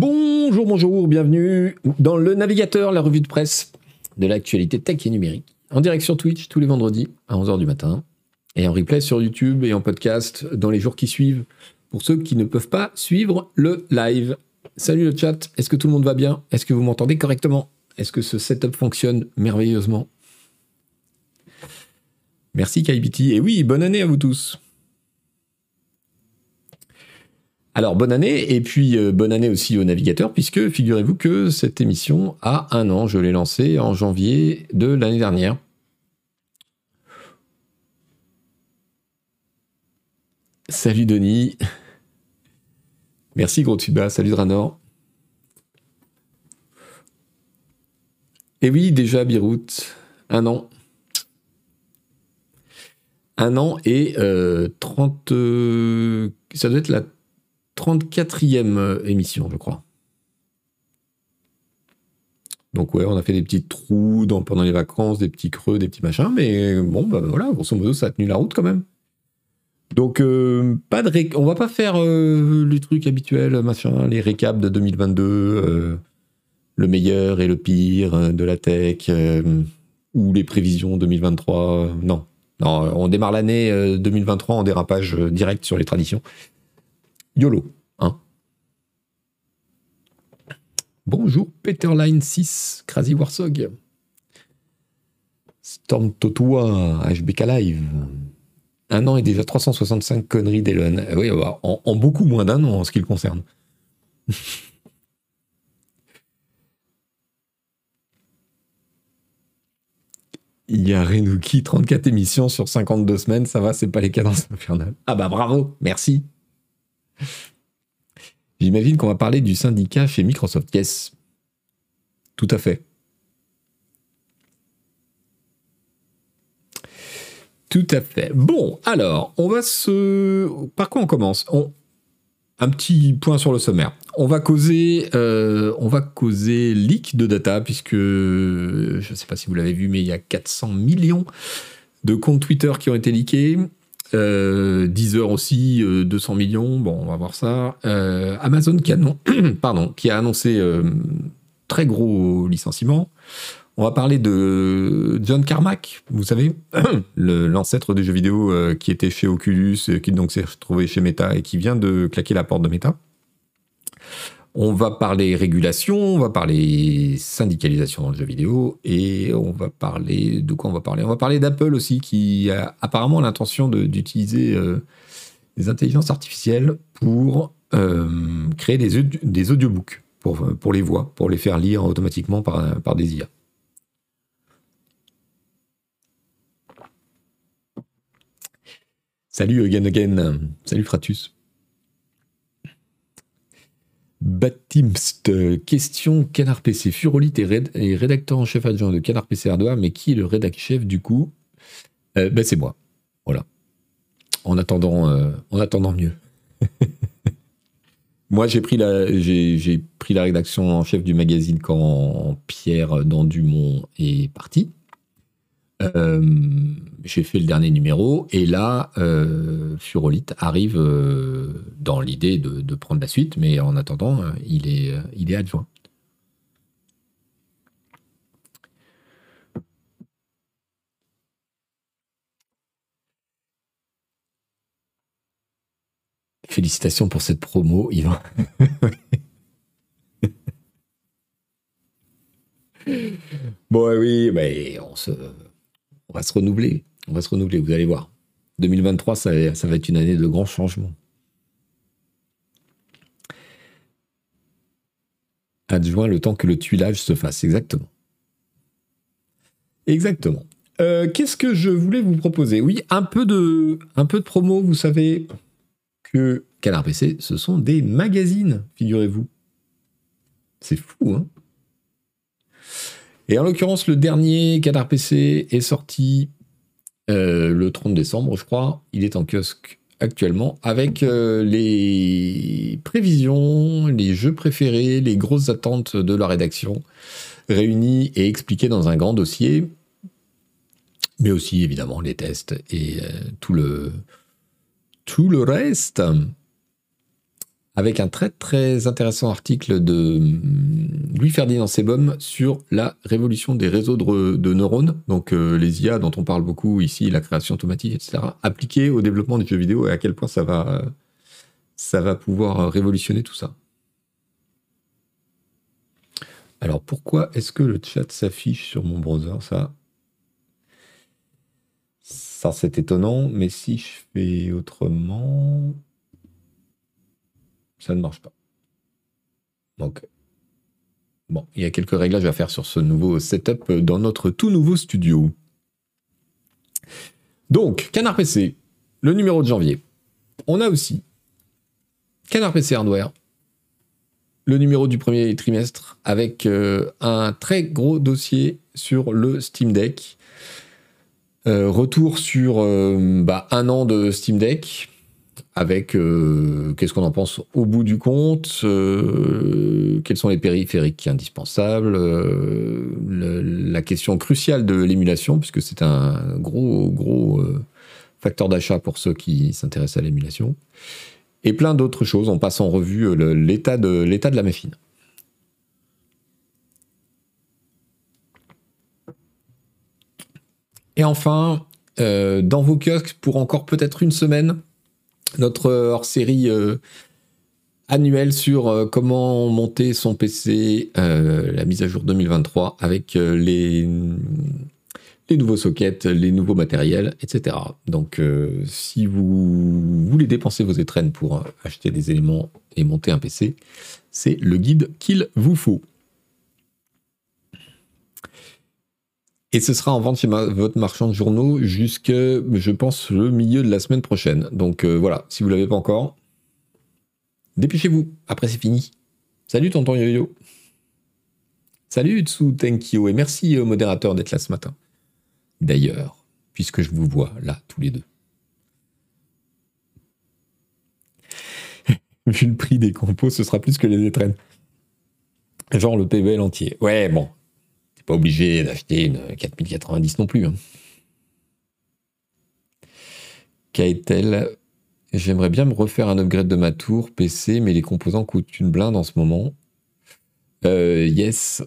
Bonjour, bonjour, bienvenue dans le navigateur, la revue de presse de l'actualité tech et numérique. En direct sur Twitch tous les vendredis à 11h du matin et en replay sur YouTube et en podcast dans les jours qui suivent pour ceux qui ne peuvent pas suivre le live. Salut le chat, est-ce que tout le monde va bien? Est-ce que vous m'entendez correctement? Est-ce que ce setup fonctionne merveilleusement? Merci KBT et oui, bonne année à vous tous. Alors bonne année et puis euh, bonne année aussi au navigateur puisque figurez-vous que cette émission a un an, je l'ai lancée en janvier de l'année dernière. Salut Denis. Merci Gros Tuba, salut Dranor. Et oui, déjà Beyrouth, un an. Un an et 30... Euh, ça doit être la 34e euh, émission, je crois. Donc ouais, on a fait des petits trous pendant les vacances, des petits creux, des petits machins, mais bon, bah voilà, grosso modo, ça a tenu la route quand même. Donc, euh, pas de on va pas faire euh, les trucs habituels, machin, les récaps de 2022, le meilleur et le pire de la tech, ou les prévisions 2023. non, non, on démarre l'année 2023 en dérapage direct sur les traditions. YOLO. Hein Bonjour Peterline 6, Crazy Warsog. Storm Totoa, HBK Live. Un an et déjà 365 conneries d'Elon. Eh oui, bah, en, en, beaucoup moins d'un an en ce qui le concerne. Il y a Renouki, 34 émissions sur 52 semaines, ça va, c'est pas les cadences infernales. Ah bah bravo, merci. J'imagine qu'on va parler du syndicat chez Microsoft. Yes. Tout à fait. Tout à fait. Bon, alors, on va se... Par quoi on commence? Un petit point sur le sommaire. On va causer, euh, on va causer leak de data, puisque je ne sais pas si vous l'avez vu, mais il y a 400 millions de comptes Twitter qui ont été leakés. Euh, Deezer aussi, 200 euh, millions, bon, on va voir ça. Euh, Amazon qui, Pardon, qui a annoncé euh, très gros licenciement. On va parler de John Carmack, vous savez, l'ancêtre des jeux vidéo qui était chez Oculus, qui donc s'est retrouvé chez Meta et qui vient de claquer la porte de Meta. On va parler régulation, on va parler syndicalisation dans le jeu vidéo et on va parler de quoi on va parler? On va parler d'Apple aussi qui a apparemment l'intention d'utiliser euh, des intelligences artificielles pour euh, créer des, audiobooks pour, pour les voix, pour les faire lire automatiquement par, par des IA. Salut Again Again, salut Fratus. Batimst, question Canard PC. Furolite est, rédacteur en chef adjoint de Canard PC Hardware, mais qui est le rédacteur chef du coup? Euh, ben C'est moi. Voilà. En attendant, euh, en attendant mieux. moi, j'ai pris, la, j'ai, pris la rédaction en chef du magazine quand Pierre Dandumont est parti. Euh, j'ai fait le dernier numéro et là, euh, Furolite arrive euh, dans l'idée de, prendre la suite, mais en attendant, euh, il, est, il est adjoint. Félicitations pour cette promo, Yvan. bon, oui, mais on se on va se renouveler. On va se renouveler, vous allez voir. 2023, ça, va être une année de grands changements. Adjoint le temps que le tuilage se fasse, exactement. Exactement. Euh, qu'est-ce que je voulais vous proposer? Oui, un peu de, un peu de promo. Vous savez que Canard PC, ce sont des magazines, figurez-vous. C'est fou, hein? Et en l'occurrence, le dernier Canard PC est sorti euh, le 30 décembre, je crois. Il est en kiosque actuellement avec euh, les prévisions, les jeux préférés, les grosses attentes de la rédaction réunies et expliquées dans un grand dossier, mais aussi évidemment les tests et euh, tout le tout le reste. Avec un très très intéressant article de Louis-Ferdinand Sebom sur la révolution des réseaux de, neurones, donc euh, les IA dont on parle beaucoup ici, la création automatique, etc., appliquées au développement des jeux vidéo et à quel point ça va, ça va pouvoir révolutionner tout ça. Alors pourquoi est-ce que le chat s'affiche sur mon browser Ça, ça c'est étonnant, mais si je fais autrement ça ne marche pas. Donc, bon, il y a quelques réglages à faire sur ce nouveau setup dans notre tout nouveau studio. Donc, Canard PC, le numéro de janvier. On a aussi Canard PC Hardware, le numéro du premier trimestre, avec euh, un très gros dossier sur le Steam Deck. Euh, retour sur euh, bah, un an de Steam Deck, avec euh, qu'est-ce qu'on en pense au bout du compte, euh, quels sont les périphériques indispensables, euh, la question cruciale de l'émulation, puisque c'est un gros, gros facteur d'achat pour ceux qui s'intéressent à l'émulation, et plein d'autres choses. On passe en revue l'état de, de la machine. Et enfin, dans vos kiosques, pour encore peut-être une semaine, notre hors-série euh, annuelle sur euh, comment monter son PC, euh, la mise à jour 2023 avec les, les nouveaux sockets, les nouveaux matériels, etc. Donc si vous voulez dépenser vos étrennes pour acheter des éléments et monter un PC, c'est le guide qu'il vous faut. Et ce sera en vente chez votre marchand de journaux jusque, je pense, le milieu de la semaine prochaine. Donc euh, voilà, si vous ne l'avez pas encore, dépêchez-vous. Après, c'est fini. Salut, tonton Yo-Yo. Salut, Tsu Tenkyo. Et merci au modérateur d'être là ce matin. D'ailleurs, puisque je vous vois là, tous les deux. Vu le prix des compos, ce sera plus que les étrennes. Genre le PBL entier. Ouais, bon, pas obligé d'acheter une 4090 non plus. Hein. J'aimerais bien me refaire un upgrade de ma tour PC, mais les composants coûtent une blinde en ce moment. Euh, yes.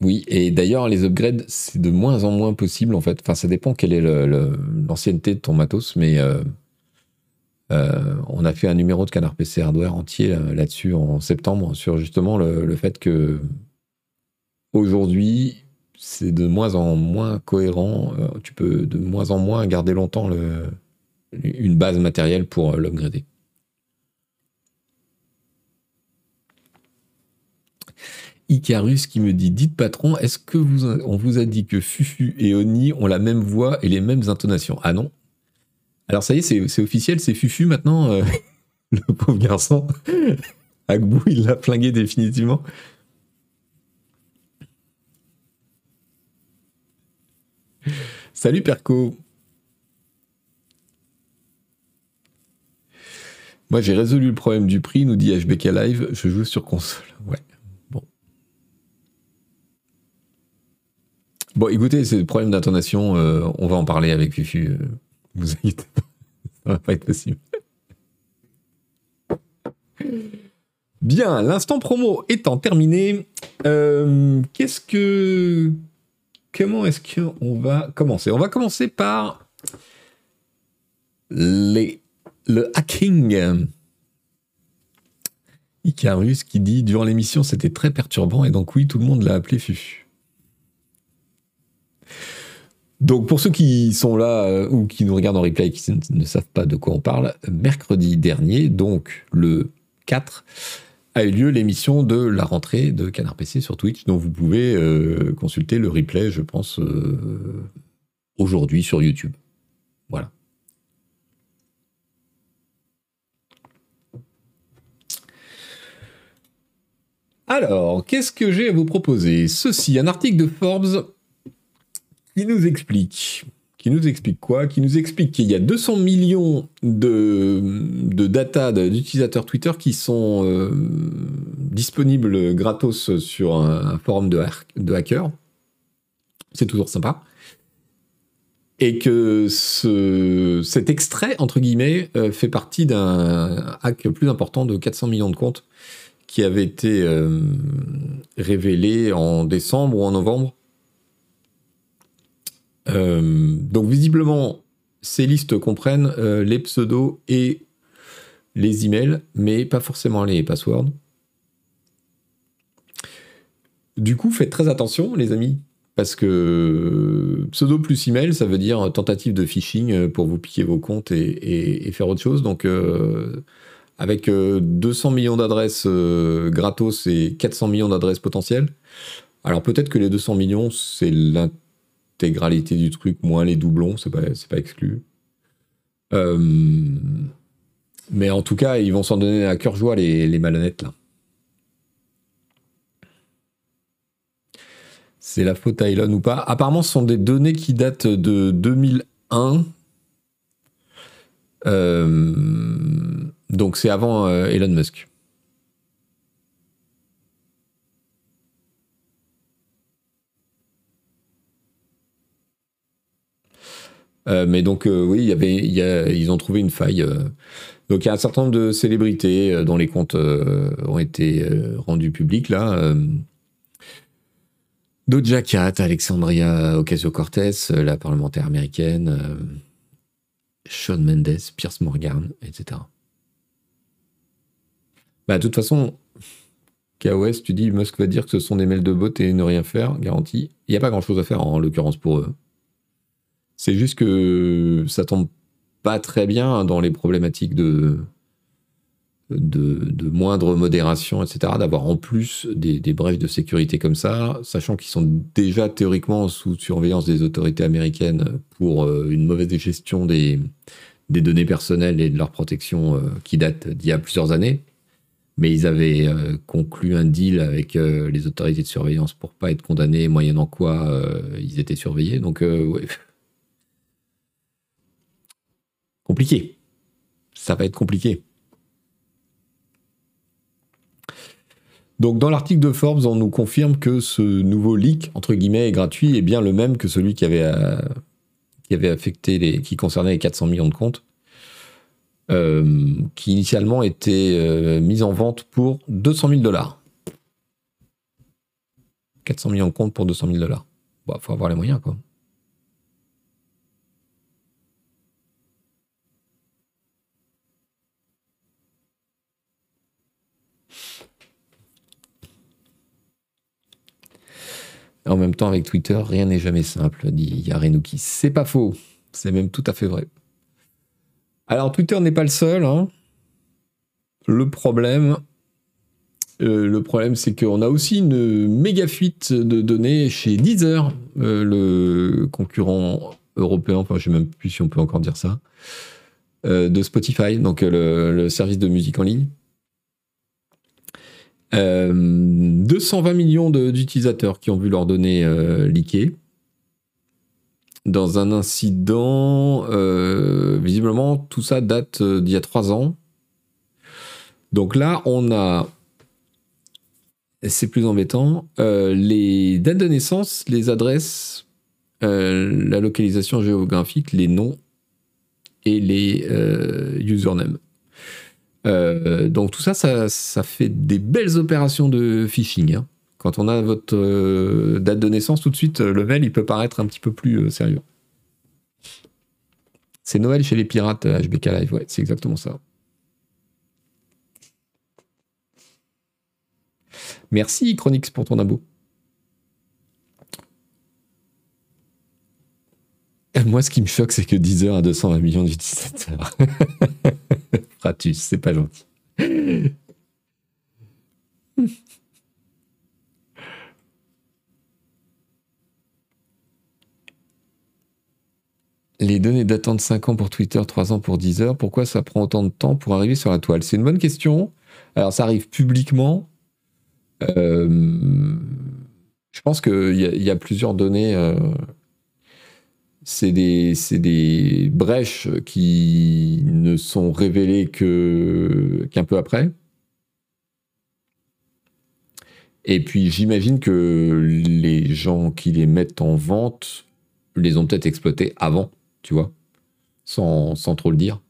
Oui, et d'ailleurs, les upgrades, c'est de moins en moins possible en fait. Enfin, ça dépend quelle est l'ancienneté de ton matos, mais euh, euh, on a fait un numéro de Canard PC Hardware entier là-dessus en septembre sur justement le fait que Aujourd'hui, c'est de moins en moins cohérent. Euh, tu peux de moins en moins garder longtemps une base matérielle pour euh, l'upgrader. Icarus qui me dit Dites patron, est-ce que vous, on vous a dit que Fufu et Oni ont la même voix et les mêmes intonations? Ah non Alors ça y est, c'est officiel, c'est Fufu maintenant, euh, le pauvre garçon. Agbou, il l'a flingué définitivement. Salut Perco. Moi j'ai résolu le problème du prix, nous dit HBK Live, je joue sur console. Ouais, bon. Bon, écoutez, c'est le problème d'intonation, euh, on va en parler avec Fufu. Euh, vous inquiétez pas, ça va pas être possible. Bien, l'instant promo étant terminé, euh, qu'est-ce que comment est-ce qu'on va commencer? On va commencer par les, le hacking. Icarus qui dit durant l'émission c'était très perturbant et donc oui tout le monde l'a appelé Fufu. Donc pour ceux qui sont là euh, ou qui nous regardent en replay et qui ne savent pas de quoi on parle, mercredi dernier, donc le 4, a eu lieu l'émission de la rentrée de Canard PC sur Twitch, dont vous pouvez euh, consulter le replay, je pense, euh, aujourd'hui sur YouTube. Voilà. Alors, qu'est-ce que j'ai à vous proposer? Ceci, un article de Forbes qui nous explique qui nous explique quoi Qui nous explique qu'il y a 200 millions de, de data d'utilisateurs Twitter qui sont euh, disponibles gratos sur un, forum de, hackers. C'est toujours sympa. et que ce, cet extrait, entre guillemets, euh, fait partie d'un hack plus important de 400 millions de comptes qui avait été euh, révélé en décembre ou en novembre. Euh, donc visiblement, ces listes comprennent les pseudos et les emails, mais pas forcément les passwords. Du coup, faites très attention, les amis, parce que pseudo plus email, ça veut dire tentative de phishing euh, pour vous piquer vos comptes et, faire autre chose. Donc, euh, avec 200 euh, millions d'adresses gratos et 400 millions d'adresses potentielles, alors peut-être que les 200 millions, c'est l'intégralité du truc, moins les doublons, c'est pas, pas exclu. mais en tout cas, ils vont s'en donner à cœur joie, les, les malhonnêtes, là. c'est la faute à Elon ou pas? Apparemment, ce sont des données qui datent de 2001. Euh, donc c'est avant euh, Elon Musk. Euh, mais donc oui, y avait, ils ont trouvé une faille. donc il y a un certain nombre de célébrités dont les comptes ont été rendus publics là. Doja Cat, Alexandria Ocasio-Cortez, euh, la parlementaire américaine, euh, Sean Mendes, Pierce Morgan, etc. Bah, de toute façon, KOS, tu dis, Musk va dire que ce sont des mails de bot et ne rien faire, garantie. Il n'y a pas grand chose à faire en l'occurrence pour eux. C'est juste que ça tombe pas très bien dans les problématiques de, de, moindre modération, etc., d'avoir en plus des, brèches de sécurité comme ça, sachant qu'ils sont déjà théoriquement sous surveillance des autorités américaines pour euh, une mauvaise gestion des, données personnelles et de leur protection euh, qui date d'il y a plusieurs années. Mais ils avaient euh, conclu un deal avec les autorités de surveillance pour pas être condamnés, moyennant quoi ils étaient surveillés. Donc, ouais. Compliqué. Ça va être compliqué. Donc dans l'article de Forbes, on nous confirme que ce nouveau leak, entre guillemets, est gratuit et bien le même que celui qui avait, euh, affecté les, qui concernait les 400 millions de comptes, euh, qui initialement était euh, mis en vente pour 200 000 dollars. 400 millions de comptes pour 200 000 dollars. Bon, faut avoir les moyens, quoi. En même temps, avec Twitter, rien n'est jamais simple, dit Yarenouki. C'est pas faux. C'est même tout à fait vrai. Alors, Twitter n'est pas le seul. Hein. Le problème, euh, le problème, c'est qu'on a aussi une méga fuite de données chez Deezer, euh, le concurrent européen, enfin, je ne sais même plus si on peut encore dire ça, euh, de Spotify, donc le, service de musique en ligne. 220 euh, millions d'utilisateurs qui ont vu leurs données euh, Dans un incident, euh, visiblement, tout ça date euh, d'il y a trois ans. Donc là, on a, c'est plus embêtant, les dates de naissance, les adresses, la localisation géographique, les noms et les usernames. Euh, donc tout ça, ça, fait des belles opérations de phishing. Hein. Quand on a votre euh, date de naissance, tout de suite, le mail, il peut paraître un petit peu plus euh, sérieux. C'est Noël chez les pirates HBK Live, ouais, c'est exactement ça. Merci Chronix pour ton abo. Moi, ce qui me choque, c'est que 10 heures à 220 millions d'utilisateurs. Fratus, c'est pas gentil. Les données datant de 5 ans pour Twitter, 3 ans pour Deezer, pourquoi ça prend autant de temps pour arriver sur la toile? C'est une bonne question. Alors ça arrive publiquement. Euh, je pense qu'il y, y, a plusieurs données. Euh, c'est des, des, brèches qui ne sont révélées qu'un peu après. Et puis j'imagine que les gens qui les mettent en vente les ont peut-être exploités avant, tu vois, sans, sans trop le dire.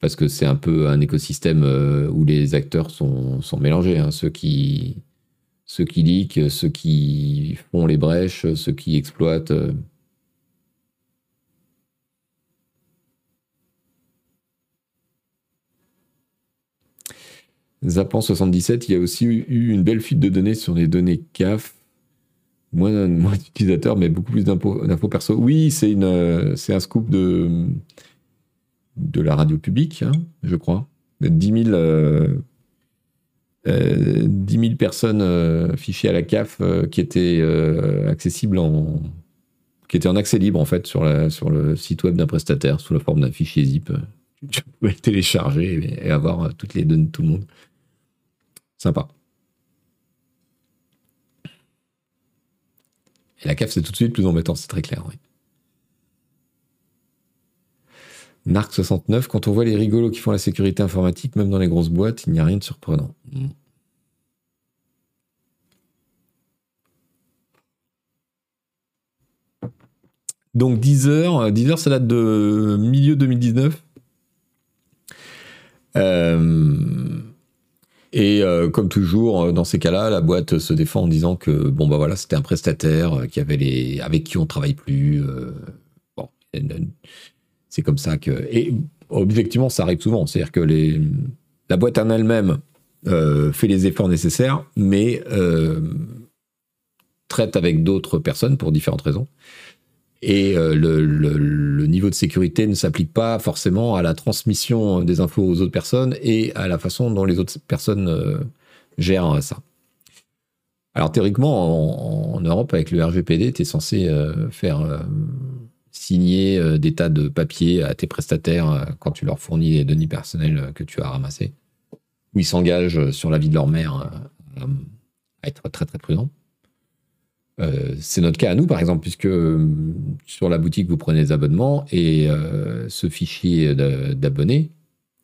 Parce que c'est un peu un écosystème euh, où les acteurs sont, sont mélangés. hein. Ceux qui ceux qui leak, ceux qui font les brèches, ceux qui exploitent. Euh. Zapan 77, il y a aussi eu une belle fuite de données sur les données CAF. Moins, d'utilisateurs, mais beaucoup plus d'infos perso. Oui, euh, c'est un scoop de, de la radio publique, hein, je crois. 10 000, euh, euh, 10 000 personnes fichées à la CAF qui étaient accessibles en qui étaient en accès libre en fait sur, le site web d'un prestataire sous la forme d'un fichier zip. Tu pouvais télécharger et, avoir toutes les données de tout le monde. Sympa. Et la CAF, c'est tout de suite plus embêtant, c'est très clair. Oui. Narc 69, quand on voit les rigolos qui font la sécurité informatique, même dans les grosses boîtes, il n'y a rien de surprenant. Mm. Donc 10 heures, 10 heures, ça date de milieu 2019. Euh, et euh, comme toujours, euh, dans ces cas-là, la boîte se défend en disant que bon bah voilà, c'était un prestataire euh, qui avait les, avec qui on travaille plus. c'est comme ça que. Et objectivement, ça arrive souvent. C'est-à-dire que les, la boîte en elle-même fait les efforts nécessaires, mais traite avec d'autres personnes pour différentes raisons. Et euh, le, niveau de sécurité ne s'applique pas forcément à la transmission des infos aux autres personnes et à la façon dont les autres personnes euh, gèrent ça. Alors théoriquement, en, Europe, avec le RGPD, tu es censé euh, faire signer des tas de papiers à tes prestataires quand tu leur fournis les données personnelles que tu as ramassées, où ils s'engagent sur la vie de leur mère à être très très prudents. Euh, c'est notre cas à nous, par exemple, puisque euh, sur la boutique, vous prenez des abonnements et euh, ce fichier d'abonnés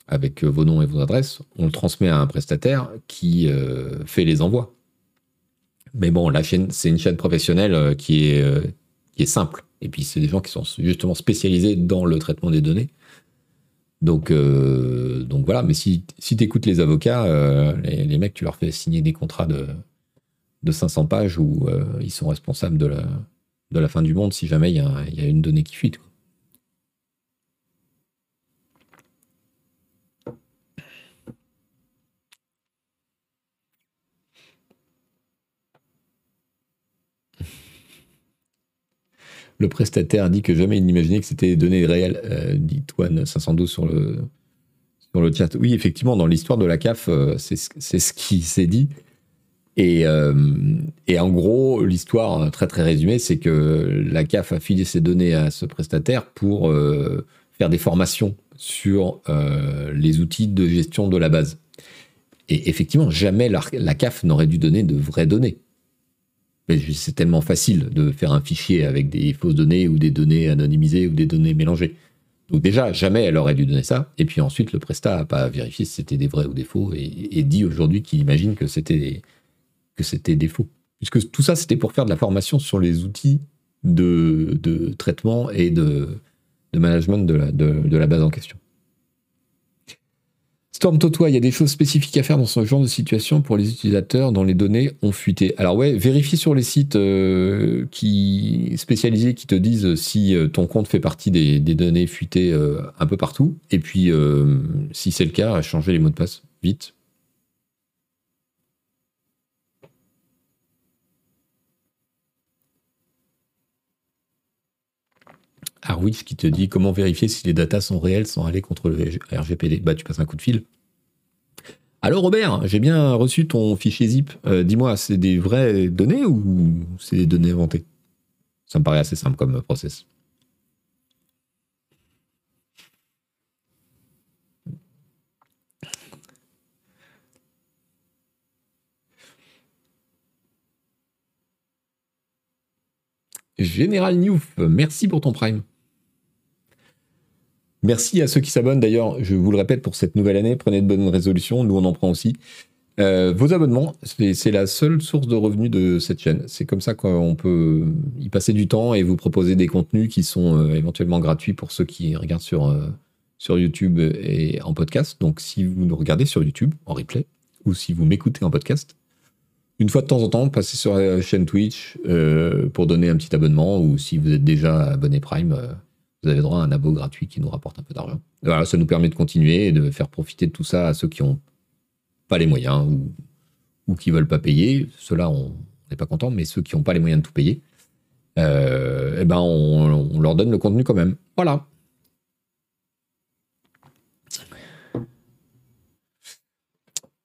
avec vos noms et vos adresses, on le transmet à un prestataire qui fait les envois. Mais bon, la chaîne, c'est une chaîne professionnelle qui est, simple. Et puis, c'est des gens qui sont justement spécialisés dans le traitement des données. Donc, voilà, mais si, tu écoutes les avocats, les, les mecs, tu leur fais signer des contrats de, de 500 pages où euh, ils sont responsables de la, fin du monde si jamais il y, a- une donnée qui fuite. quoi. Le prestataire dit que jamais il n'imaginait que c'était des données réelles, dit Toine 512 sur le, sur le chat. Oui, effectivement, dans l'histoire de la CAF, euh, c'est ce c'est ce qui s'est dit. Et, euh, et en gros, l'histoire euh, très très résumée, c'est que la CAF a filé ses données à ce prestataire pour euh, faire des formations sur les outils de gestion de la base. Et effectivement, jamais la, CAF n'aurait dû donner de vraies données. C'est tellement facile de faire un fichier avec des fausses données ou des données anonymisées ou des données mélangées. Donc déjà, jamais elle aurait dû donner ça. Et puis ensuite, le Prestat n'a pas vérifié si c'était des vrais ou des faux et, et dit aujourd'hui qu'il imagine que c'était c'était des faux. Puisque tout ça, c'était pour faire de la formation sur les outils de, traitement et de, management de la, de, la base en question. Storm Totois, il y a des choses spécifiques à faire dans ce genre de situation pour les utilisateurs dont les données ont fuité. Alors ouais, vérifie sur les sites euh, qui spécialisés qui te disent si euh, ton compte fait partie des, données fuitées euh, un peu partout. Et puis, si c'est le cas, changer les mots de passe vite. Arwitch qui te dit comment vérifier si les datas sont réelles sans aller contre le RGPD. Bah, tu passes un coup de fil. Alors Robert, j'ai bien reçu ton fichier zip. Euh, Dis-moi, c'est des vraies données ou c'est des données inventées? Ça me paraît assez simple comme process. Général Newf, merci pour ton prime. Merci à ceux qui s'abonnent d'ailleurs, je vous le répète pour cette nouvelle année, prenez de bonnes résolutions, nous on en prend aussi. Euh, vos abonnements, c'est la seule source de revenus de cette chaîne. C'est comme ça qu'on peut y passer du temps et vous proposer des contenus qui sont euh, éventuellement gratuits pour ceux qui regardent sur, euh, sur YouTube et en podcast. Donc si vous nous regardez sur YouTube en replay ou si vous m'écoutez en podcast, une fois de temps en temps, passez sur la chaîne Twitch pour donner un petit abonnement ou si vous êtes déjà abonné Prime, vous avez droit à un abo gratuit qui nous rapporte un peu d'argent. Voilà, ça nous permet de continuer et de faire profiter de tout ça à ceux qui ont pas les moyens ou, qui veulent pas payer, ceux-là, on n'est pas content, mais ceux qui n'ont pas les moyens de tout payer, euh, eh ben on, leur donne le contenu quand même. Voilà.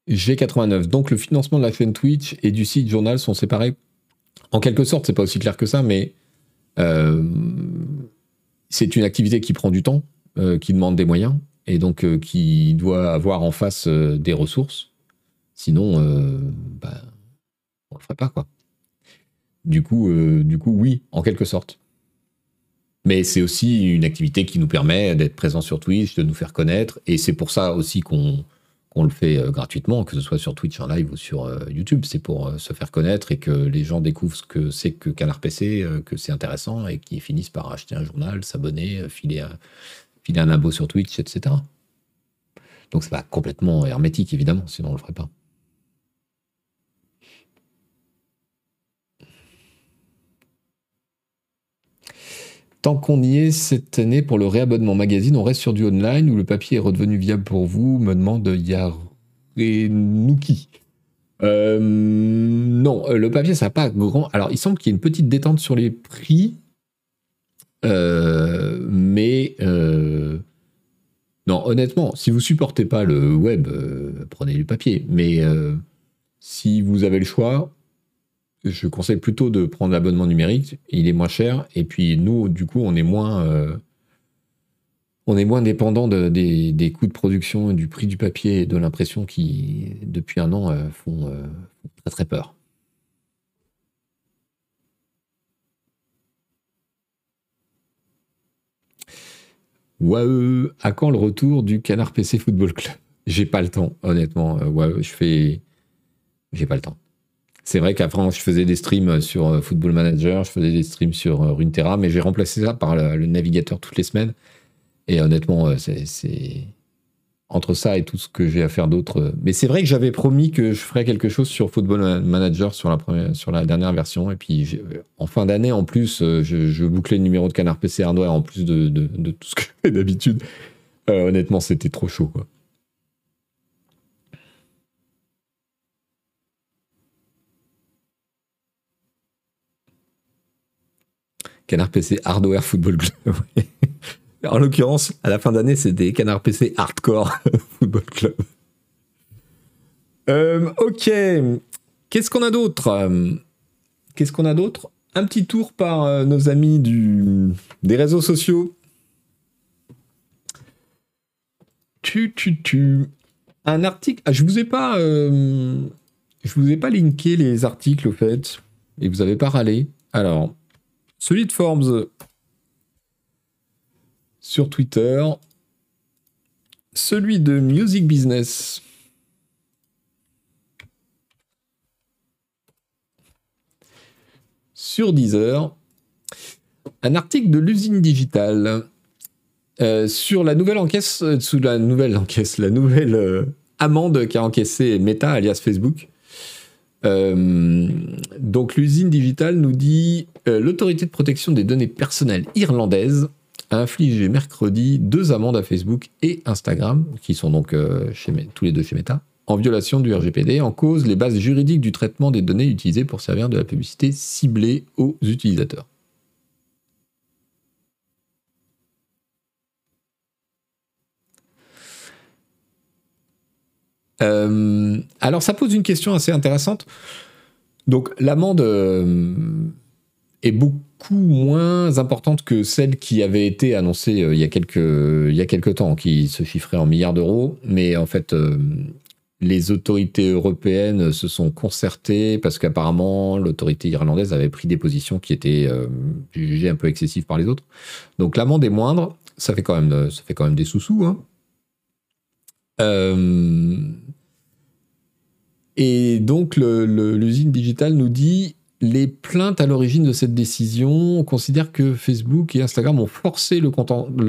G89. Donc le financement de la chaîne Twitch et du site journal sont séparés. En quelque sorte, c'est pas aussi clair que ça, mais euh, c'est une activité qui prend du temps, euh, qui demande des moyens, et donc qui doit avoir en face des ressources. Sinon, euh, bah, on le ferait pas, quoi. Du coup, euh, oui, en quelque sorte. Mais c'est aussi une activité qui nous permet d'être présent sur Twitch, de nous faire connaître, et c'est pour ça aussi qu'on le fait euh, gratuitement, que ce soit sur Twitch en live ou sur YouTube. C'est pour se faire connaître et que les gens découvrent ce que c'est que Canard PC, que c'est intéressant, et qu'ils finissent par acheter un journal, s'abonner, filer un, filer sur Twitch, etc. Donc c'est pas complètement hermétique, évidemment, sinon on le ferait pas. Tant qu'on y est cette année pour le réabonnement magazine, on reste sur du online ou le papier est redevenu viable pour vous me demande Yarenouki. Euh, non, euh, le papier, ça n'a pas grand. Alors, il semble qu'il y ait une petite détente sur les prix. Euh, mais non, honnêtement, si vous supportez pas le web, prenez du papier. Mais si vous avez le choix, je conseille plutôt de prendre l'abonnement numérique. Il est moins cher. Et puis nous, du coup, on est moins, euh, on est moins dépendant des, coûts de production, et du prix du papier et de l'impression qui, depuis un an, euh, font, euh, font, très très peur. Waouh, à quand le retour du Canard PC Football Club? J'ai pas le temps, honnêtement. Waouh, je fais, j'ai pas le temps. C'est vrai qu'après, je faisais des streams sur euh, Football Manager, je faisais des streams sur euh, Runeterra, mais j'ai remplacé ça par le, navigateur toutes les semaines. Et honnêtement, euh, c'est entre ça et tout ce que j'ai à faire d'autre. Mais c'est vrai que j'avais promis que je ferais quelque chose sur Football Manager sur la, dernière version. Et puis en fin d'année, en plus, je, bouclais le numéro de Canard PC Hardware en plus de, tout ce que je d'habitude. honnêtement, c'était trop chaud. Canard PC Hardware Football Club. en l'occurrence, à la fin d'année, c'était Canard PC Hardcore Football Club. Euh, ok. Qu'est-ce qu'on a d'autre? Qu'est-ce qu'on a d'autre? Un petit tour par euh, nos amis du, des réseaux sociaux. Tu, tu, tu. Un article. Ah, je vous ai pas. Euh, je vous ai pas linké les articles au fait. Et vous avez pas râlé. Alors, celui de Forbes sur Twitter. Celui de Music Business. Sur Deezer. Un article de l'usine digitale euh, sur la nouvelle encaisse, euh, sous la nouvelle encaisse, la nouvelle euh, amende qu'a encaissé Meta alias Facebook donc l'usine digitale nous dit euh, l'autorité de protection des données personnelles irlandaise a infligé mercredi deux amendes à Facebook et Instagram, qui sont donc euh, tous les deux chez Meta, en violation du RGPD, en cause les bases juridiques du traitement des données utilisées pour servir de la publicité ciblée aux utilisateurs. Euh, alors ça pose une question assez intéressante. Donc l'amende est beaucoup moins importante que celle qui avait été annoncée euh, il, y a quelques, il y a quelques temps, qui se chiffrait en milliards d'euros. Mais en fait, les autorités européennes se sont concertées parce qu'apparemment l'autorité irlandaise avait pris des positions qui étaient jugées un peu excessives par les autres. Donc l'amende est moindre, ça fait quand même, ça fait quand même des sous-sous. Hein. Et donc l'usine digitale nous dit les plaintes à l'origine de cette décision considèrent que Facebook et Instagram ont forcé le,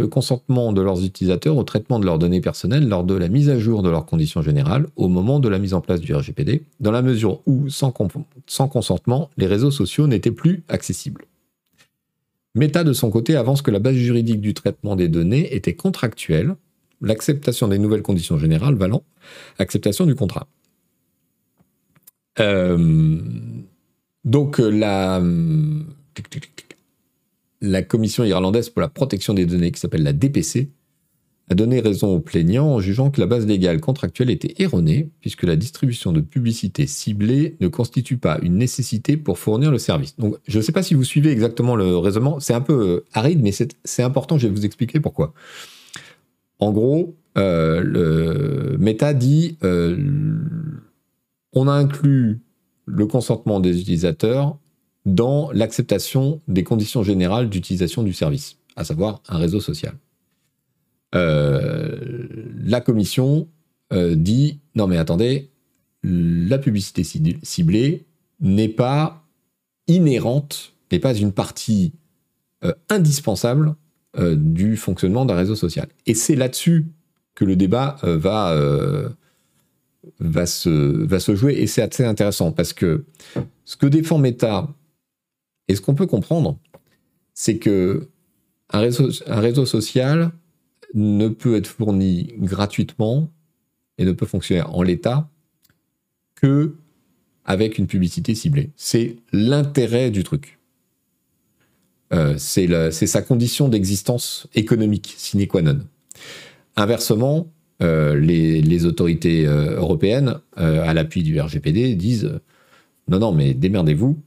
consentement de leurs utilisateurs au traitement de leurs données personnelles lors de la mise à jour de leurs conditions générales au moment de la mise en place du RGPD, dans la mesure où, sans, consentement, les réseaux sociaux n'étaient plus accessibles. Meta, de son côté, avance que la base juridique du traitement des données était contractuelle, l'acceptation des nouvelles conditions générales valant acceptation du contrat. Euh, donc euh, la, la commission irlandaise pour la protection des données, qui s'appelle la DPC, a donné raison aux plaignants en jugeant que la base légale contractuelle était erronée, puisque la distribution de publicité ciblée ne constitue pas une nécessité pour fournir le service. Donc, je ne sais pas si vous suivez exactement le raisonnement, c'est un peu euh, aride, mais c'est important, je vais vous expliquer pourquoi. En gros, euh, le Meta dit on a inclus le consentement des utilisateurs dans l'acceptation des conditions générales d'utilisation du service, à savoir un réseau social. Euh, la commission euh, dit non mais attendez, la publicité ciblée n'est pas inhérente, n'est pas une partie euh, indispensable du fonctionnement d'un réseau social. Et c'est là-dessus que le débat va va se, va se jouer et c'est assez intéressant parce que ce que défend Meta et ce qu'on peut comprendre, c'est que un réseau, un réseau social ne peut être fourni gratuitement et ne peut fonctionner en l'état que avec une publicité ciblée. C'est l'intérêt du truc. Euh, c'est sa condition d'existence économique sine qua non. Inversement, euh, les, autorités euh, européennes, euh, à l'appui du RGPD, disent non, non, mais démerdez-vous.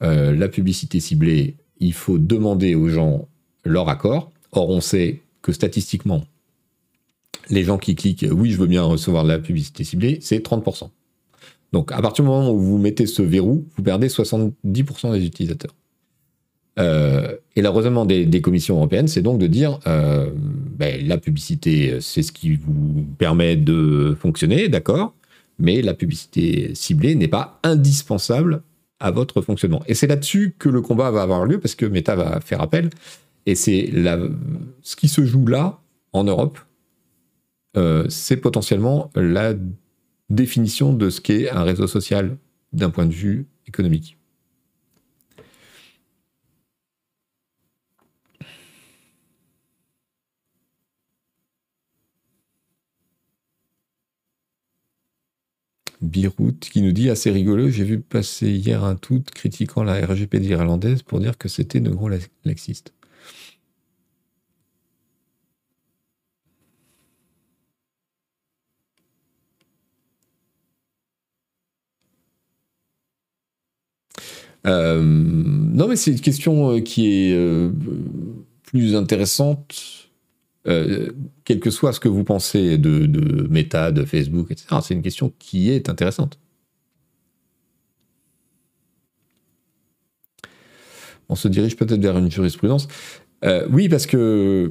la publicité ciblée, il faut demander aux gens leur accord. Or, on sait que statistiquement, les gens qui cliquent oui, je veux bien recevoir la publicité ciblée, c'est 30%. Donc, à partir du moment où vous mettez ce verrou, vous perdez 70% des utilisateurs. Euh, et le raisonnement des, commissions européennes, c'est donc de dire euh, ben, la publicité, c'est ce qui vous permet de fonctionner, d'accord, mais la publicité ciblée n'est pas indispensable à votre fonctionnement. Et c'est là-dessus que le combat va avoir lieu, parce que Meta va faire appel. Et c'est ce qui se joue là, en Europe, euh, c'est potentiellement la définition de ce qu'est un réseau social d'un point de vue économique. Birout qui nous dit assez rigolo, j'ai vu passer hier un tweet critiquant la RGPD irlandaise pour dire que c'était de gros laxistes. Euh, non, mais c'est une question euh, qui est euh, plus intéressante euh, quel que soit ce que vous pensez de, Meta, de Facebook, etc., c'est une question qui est intéressante. On se dirige peut-être vers une jurisprudence. Euh, oui, parce que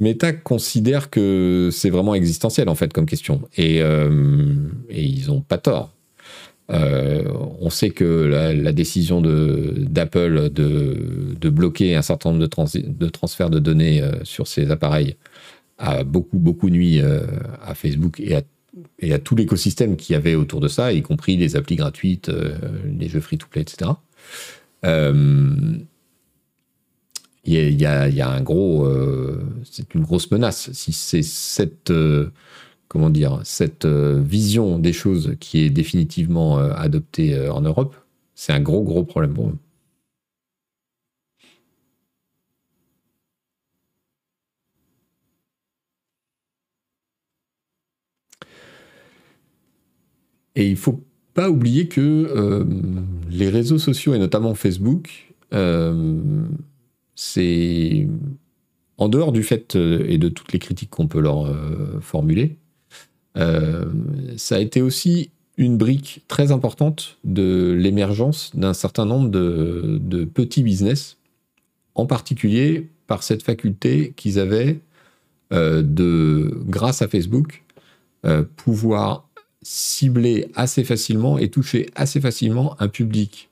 Meta considère que c'est vraiment existentiel en fait comme question, et, euh, et ils n'ont pas tort. Euh, on sait que la, décision d'Apple de, bloquer un certain nombre de, transferts de données euh, sur ces appareils a beaucoup, beaucoup nuit euh, à Facebook et à, tout l'écosystème qui y avait autour de ça, y compris les applis gratuites, les jeux free-to-play, etc. Il y, a, un gros, c'est une grosse menace. Si c'est cette comment dire, cette euh, vision des choses qui est définitivement euh, adoptée euh, en Europe, c'est un gros, gros problème pour eux. Et il faut pas oublier que les réseaux sociaux, et notamment Facebook, c'est en dehors du fait et de toutes les critiques qu'on peut leur formuler, ça a été aussi une brique très importante de l'émergence d'un certain nombre de, petits business, en particulier par cette faculté qu'ils avaient euh, de, grâce à Facebook, euh, pouvoir cibler assez facilement et toucher assez facilement un public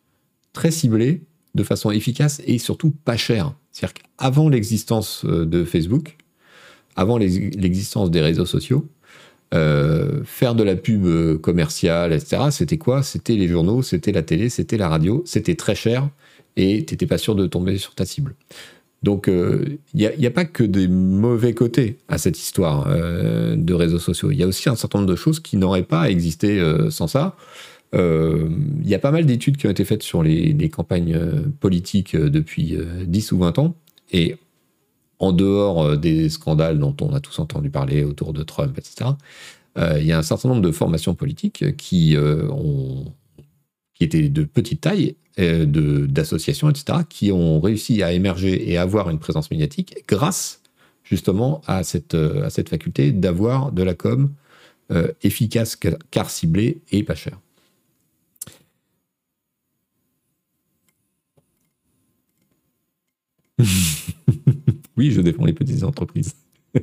très ciblé, de façon efficace et surtout pas cher. C'est-à-dire qu'avant l'existence euh, de Facebook, avant l'existence des réseaux sociaux, euh, faire de la pub euh, commerciale, etc., c'était quoi? C'était les journaux, c'était la télé, c'était la radio, c'était très cher et tu n'étais pas sûr de tomber sur ta cible. Donc, il euh, n'y a, pas que des mauvais côtés à cette histoire de réseaux sociaux. Il y a aussi un certain nombre de choses qui n'auraient pas existé sans ça. Il y a pas mal d'études qui ont été faites sur les, campagnes politiques depuis 10 ou 20 ans. Et en dehors des scandales dont on a tous entendu parler autour de Trump, etc., il y a un certain nombre de formations politiques qui, qui étaient de petite taille euh, d'associations, etc., qui ont réussi à émerger et avoir une présence médiatique grâce justement à cette, euh, à cette faculté d'avoir de la com euh, efficace car ciblée et pas cher. oui, je défends les petites entreprises.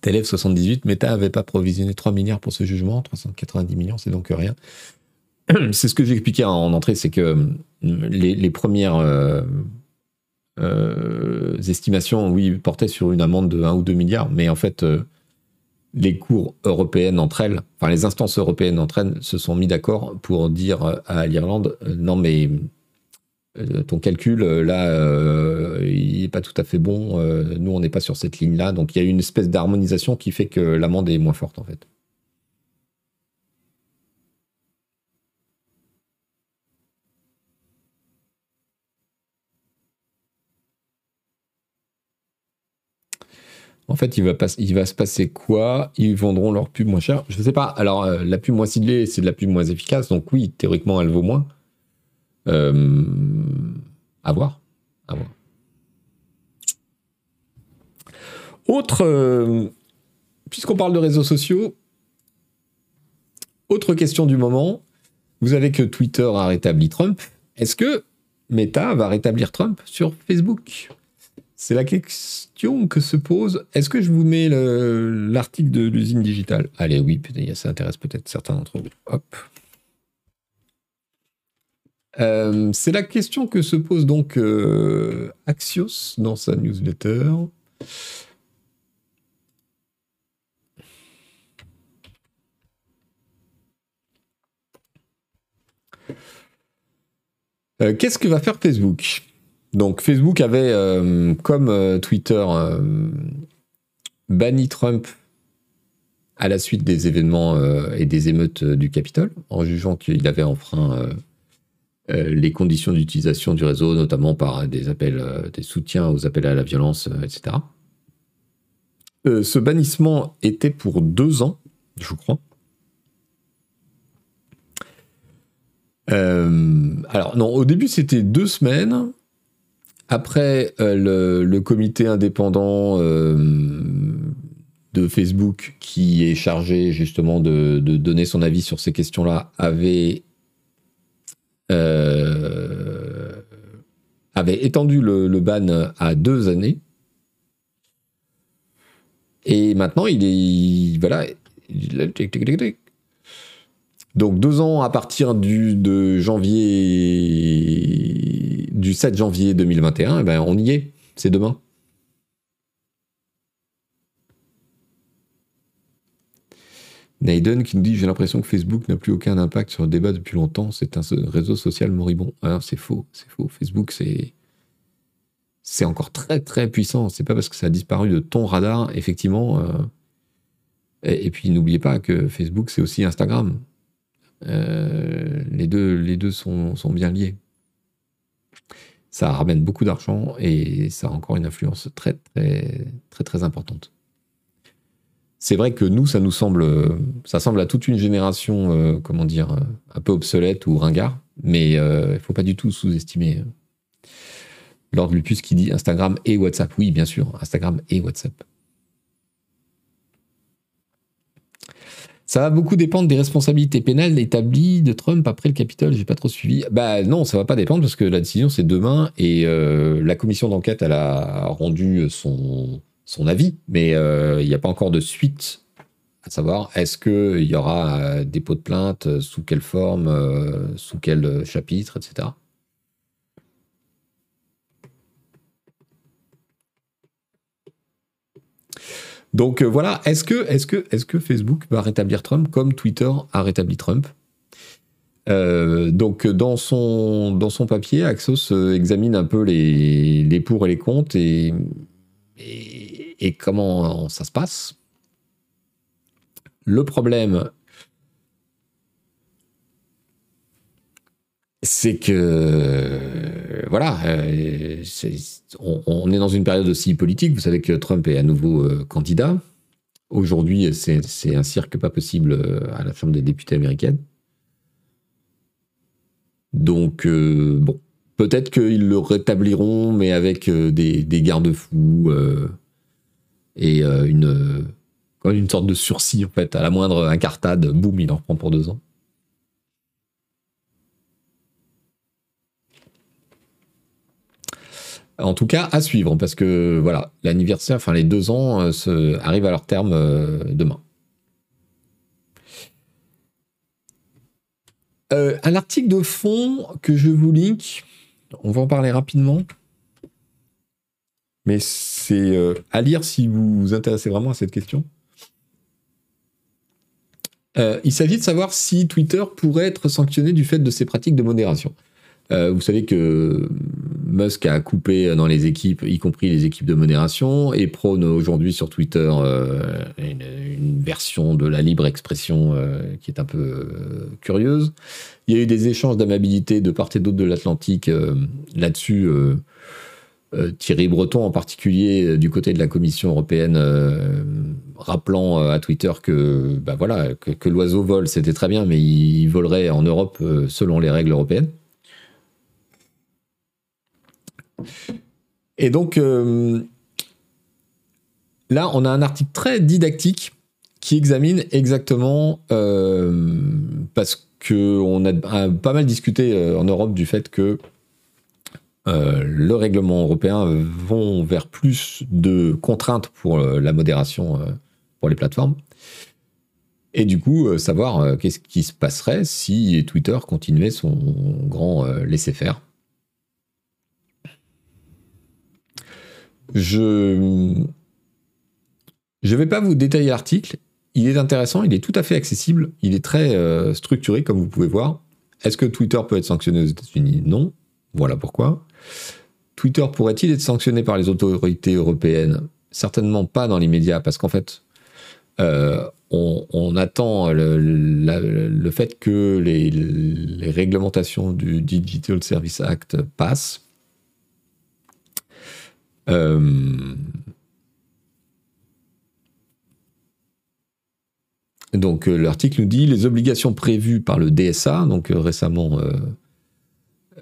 Telef 78, Meta avait pas provisionné 3 milliards pour ce jugement, 390 millions, c'est donc rien. C'est ce que j'expliquais en entrée, c'est que hum, les, premières euh, euh, estimations, oui, portaient sur une amende de 1 ou 2 milliards, mais en fait, euh, les cours européennes entre elles, enfin les instances européennes entre elles, se sont mis d'accord pour dire à l'Irlande, non mais euh, ton calcul, euh, là, euh, il n'est pas tout à fait bon. nous, on n'est pas sur cette ligne-là. Donc, il y a une espèce d'harmonisation qui fait que l'amende est moins forte, en fait. En fait, il va, il va, se passer quoi? Ils vendront leur pub moins cher? Je ne sais pas. Alors, la pub moins ciblée, c'est de la pub moins efficace. Donc oui, théoriquement, elle vaut moins. Euh, à voir. Autre, euh, puisqu'on parle de réseaux sociaux, autre question du moment. Vous avez que Twitter a rétabli Trump. Est-ce que Meta va rétablir Trump sur Facebook? C'est la question que se pose. Est-ce que je vous mets l'article de l'usine digitale? Allez, oui, ça intéresse peut-être certains d'entre vous. Hop. Euh, c'est la question que se pose donc euh, Axios dans sa newsletter. Euh, qu'est-ce que va faire Facebook? Donc Facebook avait, comme Twitter, banni Trump à la suite des événements et des émeutes du Capitole, en jugeant qu'il avait enfreint les conditions d'utilisation du réseau, notamment par des appels, euh, des soutiens aux appels à la violence, euh, etc. ce bannissement était pour deux ans, je crois. alors non, au début c'était deux semaines. Après, le, comité indépendant de Facebook, qui est chargé justement de, donner son avis sur ces questions-là, avait euh, avait étendu le, ban à deux années. Et maintenant, il est. Voilà. Donc deux ans à partir du de janvier du 7 janvier 2021, eh ben on y est, c'est demain. Naiden qui nous dit J'ai l'impression que Facebook n'a plus aucun impact sur le débat depuis longtemps. C'est un réseau social moribond. Alors, c'est faux. C'est faux. Facebook, c'est. C'est encore très très puissant. C'est pas parce que ça a disparu de ton radar, effectivement. Euh, et, puis n'oubliez pas que Facebook, c'est aussi Instagram. Euh, les deux, les deux sont, sont bien liés. Ça ramène beaucoup d'argent et ça a encore une influence très très très très importante c'est vrai que nous, ça nous semble, ça semble à toute une génération, euh, comment dire, euh, un peu obsolète ou ringard, mais euh, il ne faut pas du tout sous-estimer. Lord Lupus qui dit Instagram et WhatsApp. Oui, bien sûr, Instagram et WhatsApp. Ça va beaucoup dépendre des responsabilités pénales établies de Trump après le Capitole. J'ai pas trop suivi. Bah non, ça va pas dépendre parce que la décision c'est demain et la commission d'enquête elle a rendu son son avis, mais il n'y a pas encore de suite à savoir. Est-ce qu'il y aura des pots de plainte, sous quelle forme, sous quel chapitre, etc. Donc voilà, est-ce que, est que, est que Facebook va rétablir Trump comme Twitter a rétabli Trump? Euh, donc dans son, dans son papier, Axos euh, examine un peu les, les pour et les contre et, comment ça se passe? Le problème, c'est que voilà, euh, on, est dans une période aussi politique. Vous savez que Trump est à nouveau candidat. Aujourd'hui, c'est un cirque pas possible à la Chambre des députés américaine. Donc, euh, bon, peut-être qu'ils le rétabliront, mais avec euh, des, garde-fous euh, et une, sorte de sursis, en fait. À la moindre incartade, boum, il en reprend pour deux ans. En tout cas, à suivre, parce que voilà, l'anniversaire, enfin les deux ans, se, arrivent à leur terme demain. Euh, un article de fond que je vous link, on va en parler rapidement, mais c'est euh, à lire si vous vous intéressez vraiment à cette question. Euh, il s'agit de savoir si Twitter pourrait être sanctionné du fait de ses pratiques de modération. Euh, vous savez que Musk a coupé dans les équipes, y compris les équipes de modération, et prône aujourd'hui sur Twitter une, version de la libre expression qui est un peu curieuse. Il y a eu des échanges d'amabilité de part et d'autre de l'Atlantique là-dessus. Thierry Breton en particulier du côté de la Commission européenne rappelant à Twitter que bah voilà que, que l'oiseau vole c'était très bien mais il volerait en Europe selon les règles européennes. Et donc, euh, là, on a un article très didactique qui examine exactement, euh, parce qu'on a, pas mal discuté euh, en Europe du fait que le règlement européen vont vers plus de contraintes pour la modération pour les plateformes. Et du coup, savoir qu'est-ce qui se passerait si Twitter continuait son grand laisser-faire. Je ne vais pas vous détailler l'article. Il est intéressant, il est tout à fait accessible, il est très euh, structuré comme vous pouvez voir. Est-ce que Twitter peut être sanctionné aux États-Unis? Non. Voilà pourquoi. Twitter pourrait-il être sanctionné par les autorités européennes? Certainement pas dans l'immédiat, parce qu'en fait, euh, on, attend le, fait que les, réglementations du Digital Service Act passent. Euh, donc euh, l'article nous dit les obligations prévues par le DSA, donc récemment,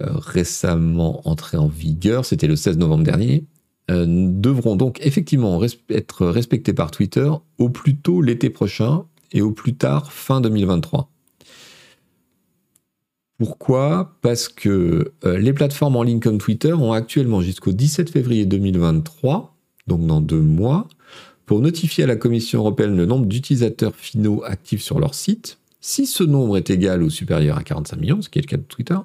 récemment entrées en vigueur, c'était le 16 novembre dernier, devront donc effectivement être respectées par Twitter au plus tôt l'été prochain et au plus tard fin 2023. Pourquoi? Parce que euh, les plateformes en ligne comme Twitter ont actuellement jusqu'au 17 février 2023, donc dans deux mois, pour notifier à la Commission européenne le nombre d'utilisateurs finaux actifs sur leur site. Si ce nombre est égal ou supérieur à 45 millions, ce qui est le cas de Twitter,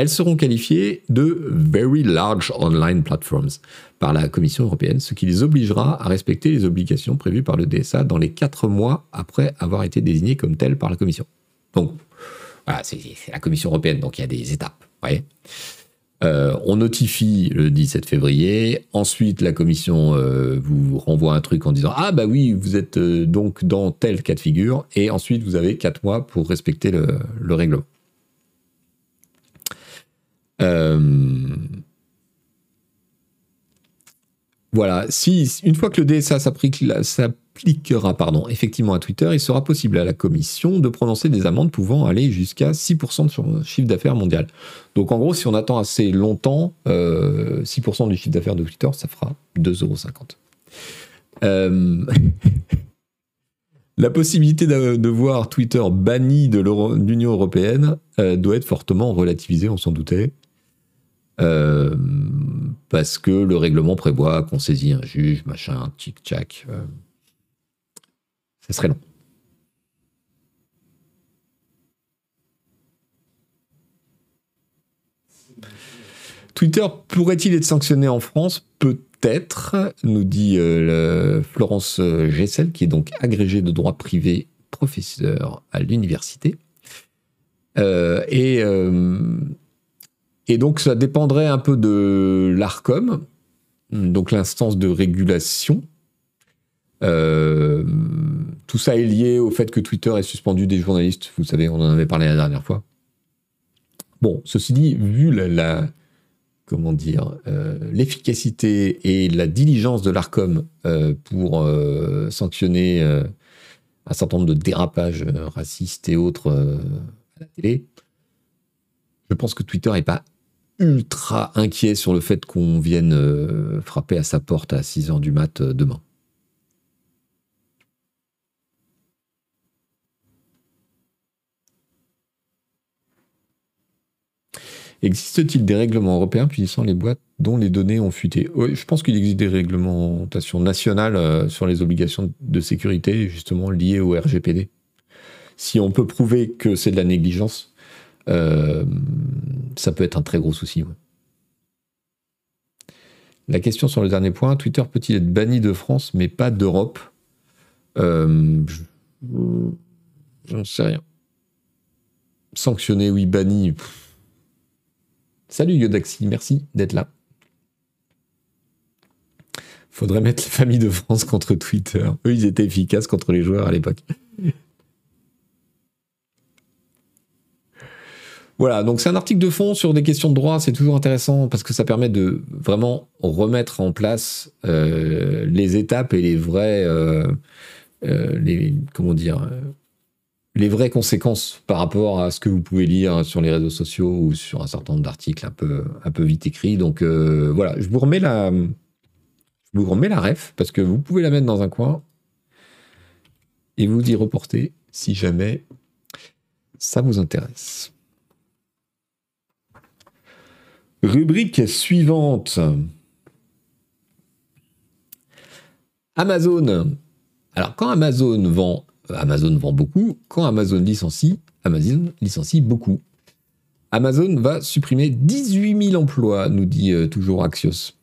elles seront qualifiées de Very Large Online Platforms par la Commission européenne, ce qui les obligera à respecter les obligations prévues par le DSA dans les quatre mois après avoir été désignées comme telles par la Commission. Donc, c'est la Commission européenne, donc il y a des étapes. Euh, on notifie le 17 février. Ensuite, la commission euh, vous renvoie un truc en disant Ah, bah oui, vous êtes euh, donc dans tel cas de figure. Et ensuite, vous avez quatre mois pour respecter le règlement. Voilà, si une fois que le DSA s'appliquera pardon, effectivement à Twitter, il sera possible à la commission de prononcer des amendes pouvant aller jusqu'à 6% de son chiffre d'affaires mondial. Donc en gros, si on attend assez longtemps, 6% euh, du chiffre d'affaires de Twitter, ça fera 2,50€. Euh, la possibilité de, voir Twitter banni de l'Union européenne euh, doit être fortement relativisée, on s'en doutait parce que le règlement prévoit qu'on saisit un juge, machin, tic-tac. Euh, ça serait long. Twitter pourrait-il être sanctionné en France? Peut-être, nous dit euh, Florence Gessel, qui est donc agrégée de droit privé, professeur à l'université. Euh, et, euh, et donc ça dépendrait un peu de l'ARCOM, donc l'instance de régulation. tout ça est lié au fait que Twitter ait suspendu des journalistes. Vous savez, on en avait parlé la dernière fois. Bon, ceci dit, vu la, comment dire, euh, l'efficacité et la diligence de l'ARCOM euh, pour euh, sanctionner un certain nombre de dérapages racistes et autres à la télé, je pense que Twitter n'est pas ultra inquiet sur le fait qu'on vienne frapper à sa porte à 6 h du mat demain. Existe-t-il des règlements européens punissant les boîtes dont les données ont fuité? Je pense qu'il existe des réglementations nationales euh, sur les obligations de sécurité, justement liées au RGPD. Si on peut prouver que c'est de la négligence, euh, ça peut être un très gros souci. La question sur le dernier point, Twitter peut-il être banni de France mais pas d'Europe? Euh, J'en sais rien. Sanctionné, oui, banni. Salut Yodaxi, merci d'être là. Faudrait mettre la famille de France contre Twitter. Eux, ils étaient efficaces contre les joueurs à l'époque. Voilà, donc c'est un article de fond sur des questions de droit, c'est toujours intéressant parce que ça permet de vraiment remettre en place euh, les étapes et les euh, euh, les, comment dire, les vraies conséquences par rapport à ce que vous pouvez lire sur les réseaux sociaux ou sur un certain nombre d'articles un peu, un peu vite écrits. Donc voilà, je vous remets la, je vous remets la ref parce que vous pouvez la mettre dans un coin et vous y reporter si jamais ça vous intéresse. Rubrique suivante. Amazon. Alors quand Amazon vend Amazon vend beaucoup. Quand Amazon licencie, Amazon licencie beaucoup. Amazon va supprimer 18 000 emplois, nous dit euh, toujours Axios.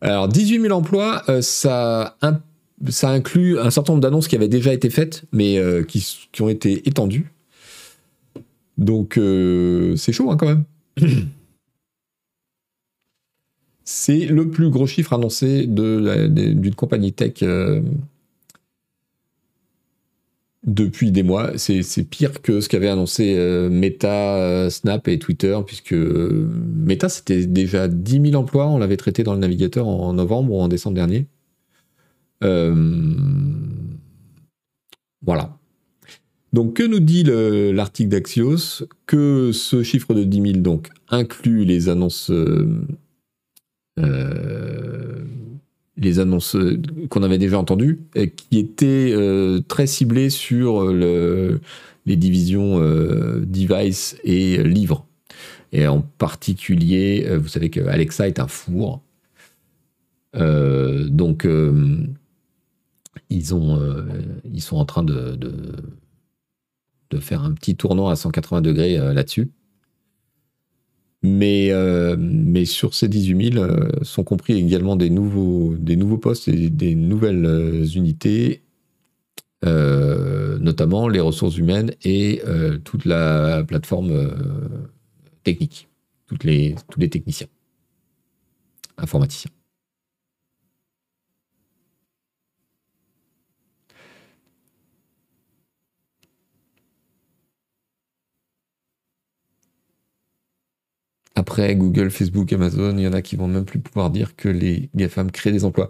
Alors, 18 000 emplois, euh, ça, ça, inclut un certain nombre d'annonces qui avaient déjà été faites, mais euh, qui, ont été étendues. Donc, c'est chaud hein, quand même. C'est le plus gros chiffre annoncé d'une compagnie tech euh, depuis des mois. C'est pire que ce qu'avaient annoncé euh, Meta, euh, Snap et Twitter, puisque Meta, c'était déjà 10 000 emplois. On l'avait traité dans le navigateur en novembre ou en décembre dernier. Voilà. Donc, que nous dit l'article d'Axios? Que ce chiffre de 10 000 donc, inclut les annonces euh, les annonces euh, qu'on avait déjà entendues, et qui étaient euh, très ciblées sur les divisions device et livres. Et en particulier, vous savez que Alexa est un four. donc, ils, ont, ils sont en train de, faire un petit tournant à 180 degrés là-dessus. Mais, euh, mais sur ces 18 000 euh, sont compris également des nouveaux, postes et des nouvelles euh, unités, notamment les ressources humaines et toute la plateforme technique, tous les techniciens, informaticiens. Après Google, Facebook, Amazon, il y en a qui vont même plus pouvoir dire que les GAFAM créent des emplois.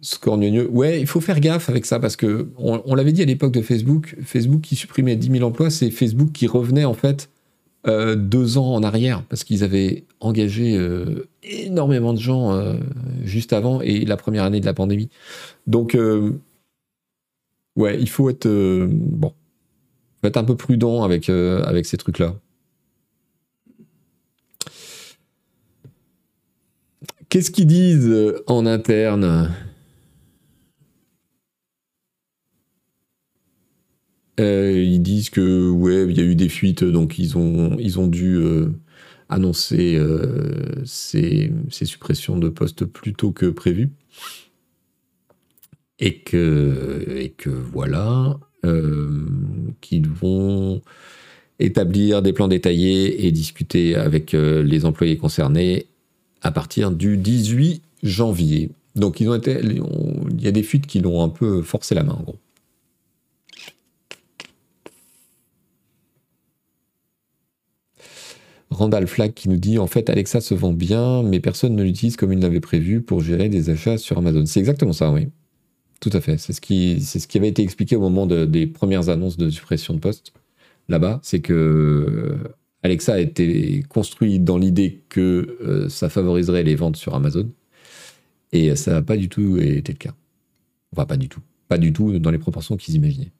Scornieux, ouais, il faut faire gaffe avec ça parce que on, l'avait dit à l'époque de Facebook, Facebook qui supprimait 10 000 emplois, c'est Facebook qui revenait en fait euh, deux ans en arrière parce qu'ils avaient engagé euh, énormément de gens euh, juste avant et la première année de la pandémie. Donc, ouais, il faut être bon. Être un peu prudent avec, avec ces trucs-là. Qu'est-ce qu'ils disent euh, en interne? Euh, Ils disent que ouais, il y a eu des fuites, donc ils ont, ils ont dû annoncer ces, ces, suppressions de postes plus tôt que prévu. Et que, et que voilà, qu'ils vont établir des plans détaillés et discuter avec les employés concernés à partir du 18 janvier. Donc ils ont été, il y a des fuites qui l'ont un peu forcé la main en gros. Randall Flag qui nous dit en fait Alexa se vend bien, mais personne ne l'utilise comme il l'avait prévu pour gérer des achats sur Amazon. C'est exactement ça, oui. Tout à fait. C'est ce qui, c'est ce qui avait été expliqué au moment des premières annonces de suppression de postes là-bas. C'est que Alexa a été construit dans l'idée que euh, ça favoriserait les ventes sur Amazon. Et ça n'a pas du tout été le cas. Enfin, pas du tout. Pas du tout dans les proportions qu'ils imaginaient.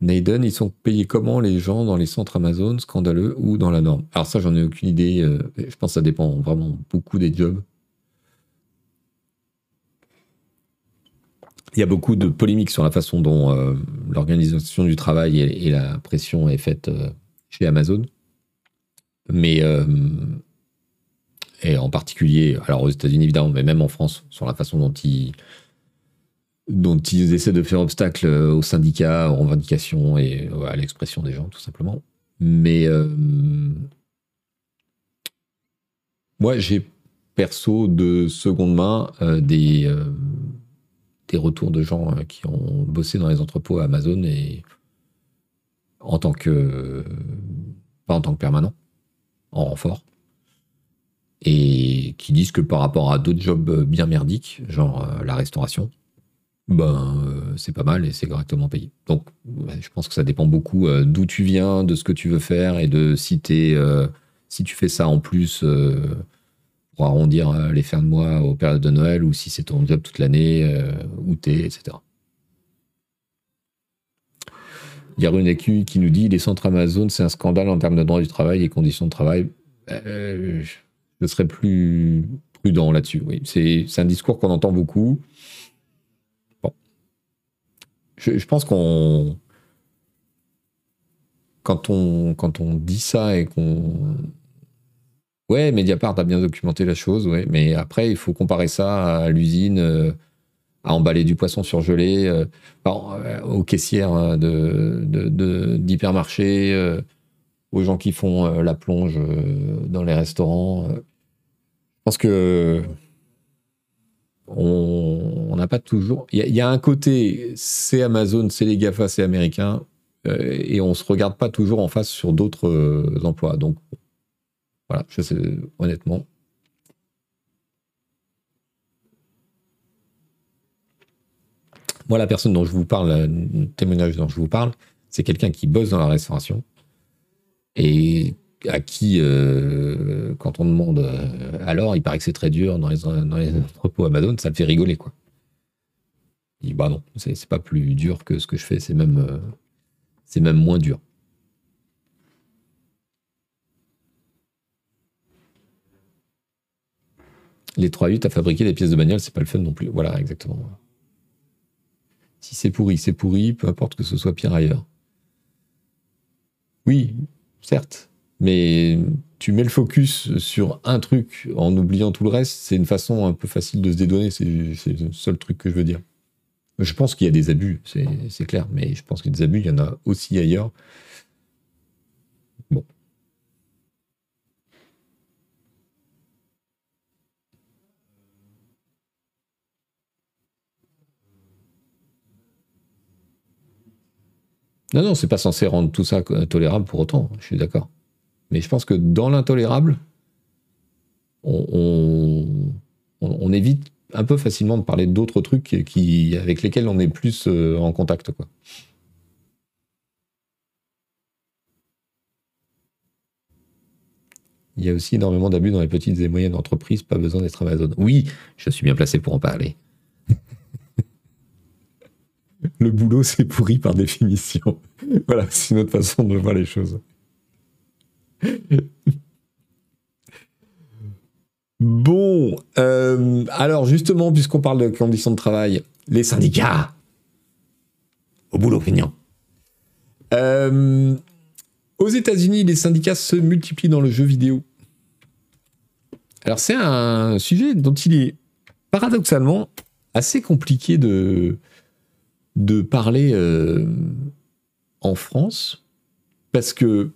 Naden, ils sont payés comment les gens dans les centres Amazon, scandaleux ou dans la norme? Alors ça, j'en ai aucune idée. Euh, je pense que ça dépend vraiment beaucoup des jobs. Il y a beaucoup de polémiques sur la façon dont euh, l'organisation du travail et, la pression est faite euh, chez Amazon. Mais, euh, et en particulier, alors aux États-Unis évidemment, mais même en France, sur la façon dont ils, dont ils essaient de faire obstacle aux syndicats, aux revendications et à l'expression des gens, tout simplement. Mais moi, j'ai perso de seconde main des des retours de gens euh, qui ont bossé dans les entrepôts à Amazon et en tant que pas en tant que permanent, en renfort, et qui disent que par rapport à d'autres jobs bien merdiques, genre euh, la restauration, ben euh, c'est pas mal et c'est correctement payé. Donc je pense que ça dépend beaucoup d'où tu viens, de ce que tu veux faire et de si, si tu fais ça en plus pour arrondir euh, les fins de mois aux périodes de Noël ou si c'est ton job toute l'année, euh, où t'es, etc. Il y a Runeku qui nous dit les centres Amazon, c'est un scandale en termes de droit du travail et conditions de travail. Euh, je serais plus prudent là-dessus. C'est, un discours qu'on entend beaucoup. Je, je pense qu'on. Quand on, quand on dit ça et qu'on Ouais, Mediapart a bien documenté la chose. Mais après, il faut comparer ça à l'usine, euh, à emballer du poisson surgelé, euh, euh, aux caissières de, d'hypermarchés, aux gens qui font la plonge dans les restaurants. Je pense que on n'a pas toujours. Il y, a un côté, c'est Amazon, c'est les GAFA, c'est américain, et on se regarde pas toujours en face sur d'autres emplois. Donc, voilà, je honnêtement. Moi, la personne dont je vous parle, le témoignage dont je vous parle, c'est quelqu'un qui bosse dans la restauration et à qui, euh, quand on demande euh, alors, il paraît que c'est très dur dans les, entrepôts Amazon, ça le fait rigoler, quoi. Il dit, bah non, c'est pas plus dur que ce que je fais, c'est même, euh, c'est même moins dur. Les 3.8 à fabriquer des pièces de bagnole, c'est pas le fun non plus. Voilà, exactement. Si c'est pourri, c'est pourri, peu importe que ce soit pire ailleurs. Oui, certes, mais tu mets le focus sur un truc en oubliant tout le reste, c'est une façon un peu facile de se dédouaner, c'est le seul truc que je veux dire. Je pense qu'il y a des abus, c'est clair, mais je pense qu'il y a des abus, il y en a aussi ailleurs. Bon, Non, non, c'est pas censé rendre tout ça tolérable pour autant, je suis d'accord. Mais je pense que dans l'intolérable, on, évite un peu facilement de parler d'autres trucs qui, avec lesquels on est plus euh, en contact. Il y a aussi énormément d'abus dans les petites et moyennes entreprises, pas besoin d'être Amazon. Oui, je suis bien placé pour en parler. Le boulot, c'est pourri par définition. voilà, c'est une autre façon de voir les choses. Bon, euh, alors justement, puisqu'on parle de conditions de travail, les syndicats. Au boulot, feignant. Euh, aux États-Unis, les syndicats se multiplient dans le jeu vidéo. Alors c'est un sujet dont il est paradoxalement assez compliqué de, de parler euh, en France, parce que,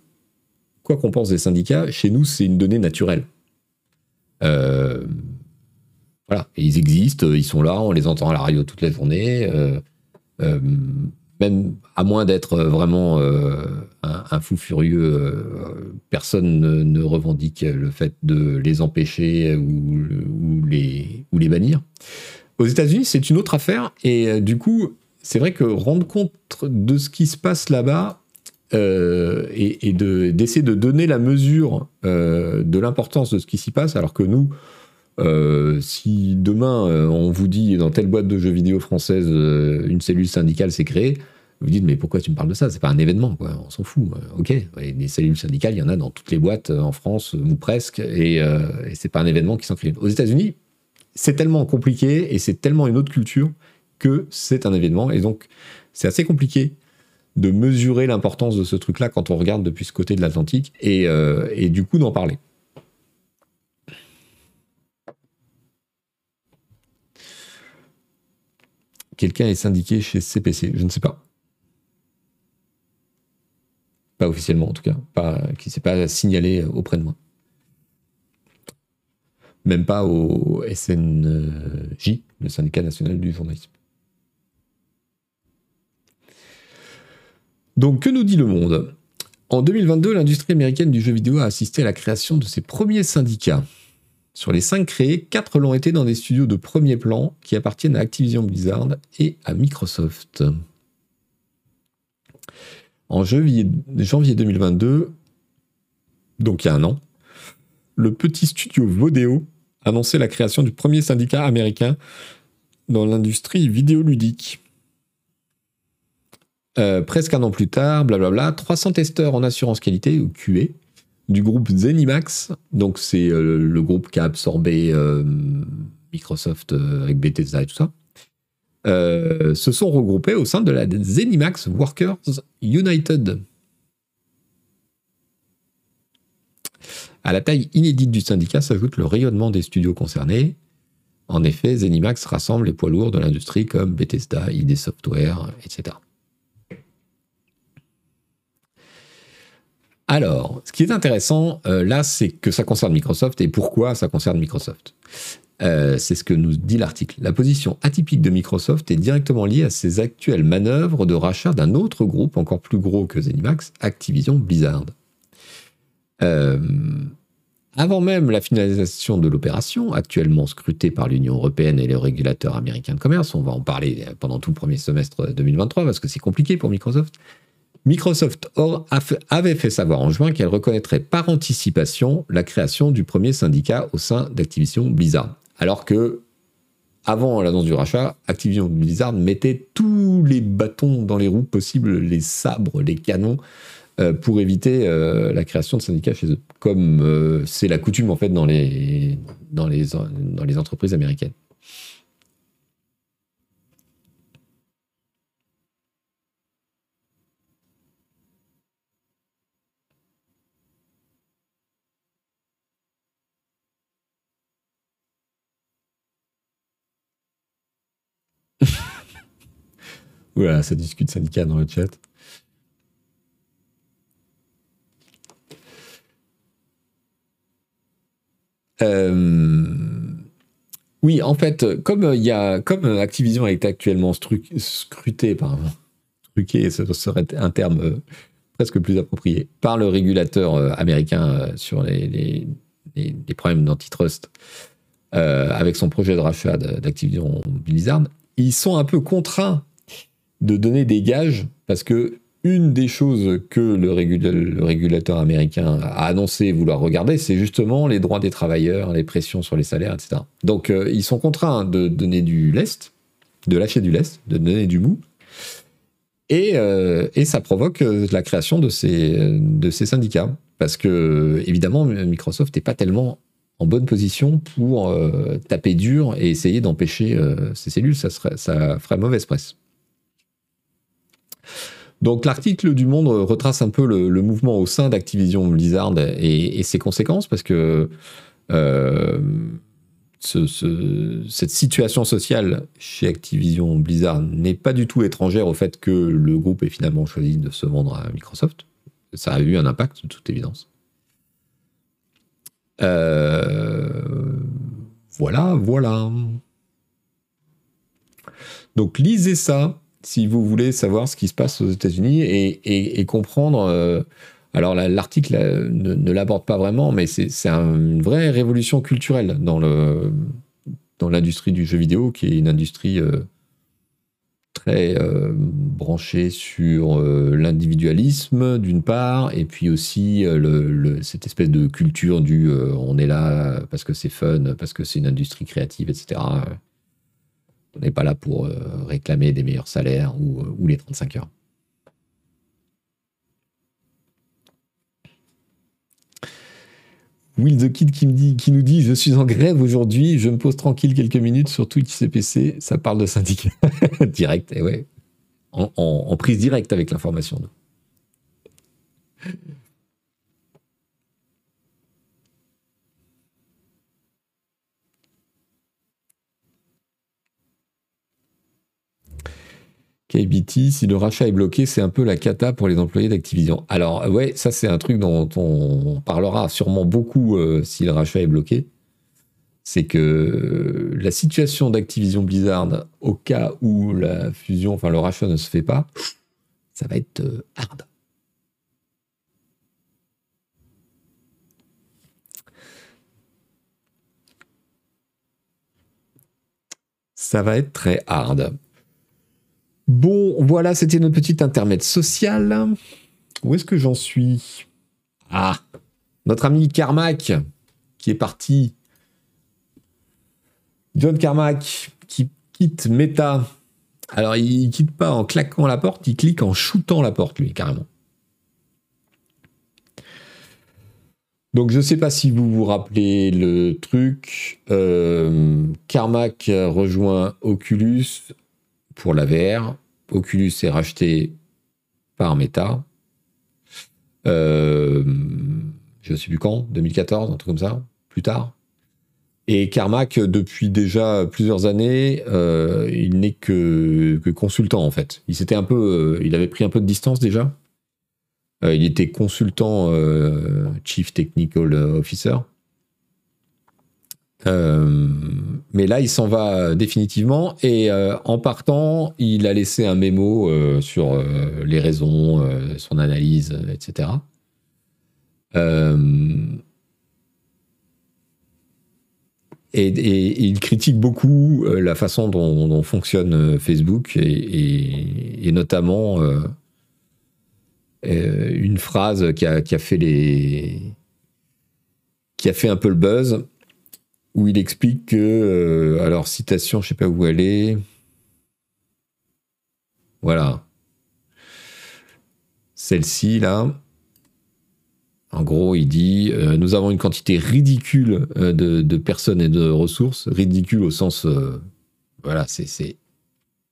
quoi qu'on pense des syndicats, chez nous, c'est une donnée naturelle. Euh, voilà, ils existent, ils sont là, on les entend à la radio toute la journée. Euh, même à moins d'être vraiment un, fou furieux, personne ne, revendique le fait de les empêcher ou, les, ou les bannir. Aux États-Unis, c'est une autre affaire, et du coup, c'est vrai que rendre compte de ce qui se passe là-bas euh, et, d'essayer de, donner la mesure euh, de l'importance de ce qui s'y passe, alors que nous, euh, si demain on vous dit dans telle boîte de jeux vidéo française une cellule syndicale s'est créée, vous dites mais pourquoi tu me parles de ça? C'est pas un événement, quoi. On s'en fout. Ok, des cellules syndicales, il y en a dans toutes les boîtes en France ou presque, et, et c'est pas un événement qui s'en crée. Aux États-Unis, c'est tellement compliqué et c'est tellement une autre culture que c'est un événement. Et donc, c'est assez compliqué de mesurer l'importance de ce truc-là quand on regarde depuis ce côté de l'Atlantique et, euh, du coup d'en parler. Quelqu'un est syndiqué chez CPC, je ne sais pas. Pas officiellement en tout cas, qui ne s'est pas signalé auprès de moi. Même pas au SNJ, le syndicat national du journalisme. Donc, que nous dit le monde? En 2022, l'industrie américaine du jeu vidéo a assisté à la création de ses premiers syndicats. Sur les cinq créés, quatre l'ont été dans des studios de premier plan qui appartiennent à Activision Blizzard et à Microsoft. En janvier 2022, donc il y a un an, le petit studio Vodeo annonçait la création du premier syndicat américain dans l'industrie vidéoludique. Euh, presque un an plus tard, blablabla, 300 testeurs en assurance qualité, ou QA, du groupe Zenimax, donc c'est euh, le groupe qui a absorbé euh, Microsoft avec Bethesda et tout ça, se sont regroupés au sein de la Zenimax Workers United. À la taille inédite du syndicat s'ajoute le rayonnement des studios concernés. En effet, Zenimax rassemble les poids lourds de l'industrie comme Bethesda, ID Software, etc. Alors, ce qui est intéressant euh, là, c'est que ça concerne Microsoft et pourquoi ça concerne Microsoft. Euh, c'est ce que nous dit l'article. La position atypique de Microsoft est directement liée à ses actuelles manœuvres de rachat d'un autre groupe encore plus gros que Zenimax, Activision Blizzard. Euh, avant même la finalisation de l'opération, actuellement scrutée par l'Union européenne et les régulateurs américains de commerce, on va en parler pendant tout le premier semestre 2023 parce que c'est compliqué pour Microsoft, Microsoft avait fait savoir en juin qu'elle reconnaîtrait par anticipation la création du premier syndicat au sein d'Activision Blizzard. Alors que, avant l'annonce du rachat, Activision Blizzard mettait tous les bâtons dans les roues possibles, les sabres, les canons, euh, pour éviter euh, la création de syndicats chez eux. Comme euh, c'est la coutume en fait dans les, entreprises américaines. Voilà, ça discute syndicat dans le chat. Euh, oui, en fait, comme il y a, comme Activision est actuellement scruté, pardon, truqué, ce serait un terme euh, presque plus approprié, par le régulateur euh, américain sur les problèmes d'antitrust, avec son projet de rachat d'Activision Blizzard, ils sont un peu contraints de donner des gages parce que une des choses que le, régulateur américain a annoncé vouloir regarder, c'est justement les droits des travailleurs, les pressions sur les salaires, etc. Donc euh, ils sont contraints de donner du lest, de lâcher du lest, de donner du mou. Et, et ça provoque la création de ces, de ces syndicats. Parce que, évidemment, Microsoft n'est pas tellement en bonne position pour taper dur et essayer d'empêcher ces cellules. Ça, serait, ça ferait mauvaise presse. Donc l'article du Monde retrace un peu le, mouvement au sein d'Activision Blizzard et, ses conséquences, parce que euh, cette situation sociale chez Activision Blizzard n'est pas du tout étrangère au fait que le groupe ait finalement choisi de se vendre à Microsoft. Ça a eu un impact, de toute évidence. Euh, voilà, voilà. Donc lisez ça si vous voulez savoir ce qui se passe aux États-Unis et, comprendre. Euh, alors l'article ne, l'aborde pas vraiment, mais c'est une vraie révolution culturelle dans l'industrie du jeu vidéo, qui est une industrie euh, très euh, branchée sur l'individualisme d'une part, et puis aussi cette espèce de culture du on est là parce que c'est fun, parce que c'est une industrie créative, etc. On n'est pas là pour euh, réclamer des meilleurs salaires ou, euh, les 35 heures. Will the Kid qui, me dit, qui nous dit Je suis en grève aujourd'hui, je me pose tranquille quelques minutes sur Twitch CPC, ça parle de syndicat. direct, et eh ouais. En, en, prise directe avec l'information. KBT, si le rachat est bloqué, c'est un peu la cata pour les employés d'Activision. Alors, ouais, ça, c'est un truc dont on parlera sûrement beaucoup euh, si le rachat est bloqué. C'est que la situation d'Activision Blizzard, au cas où la fusion, enfin le rachat ne se fait pas, ça va être euh, hard. Ça va être très hard. Bon, voilà, c'était notre petit intermède social. Où est-ce que j'en suis? Ah, notre ami Carmack, qui est parti. John Carmack, qui quitte Meta. Alors, il quitte pas en claquant la porte, il clique en shootant la porte, lui, carrément. Donc je ne sais pas si vous vous rappelez le truc. Euh, Carmack rejoint Oculus pour la VR. Oculus est racheté par Meta. Euh, je ne sais plus quand, 2014, un truc comme ça, plus tard. Et Carmack, depuis déjà plusieurs années, euh, il n'est que, consultant en fait. Euh, il avait pris un peu de distance déjà. il était consultant Chief Technical Officer. Euh, mais là, il s'en va définitivement et euh, en partant, il a laissé un mémo euh, sur les raisons, son analyse, etc. Et, il critique beaucoup la façon dont, fonctionne Facebook et, notamment une phrase qui a, fait les qui a fait un peu le buzz où il explique que, euh, alors citation, je sais pas où elle est. Voilà. Celle-ci, là. En gros, il dit euh, Nous avons une quantité ridicule euh, de, personnes et de ressources. Ridicule au sens. voilà, c'est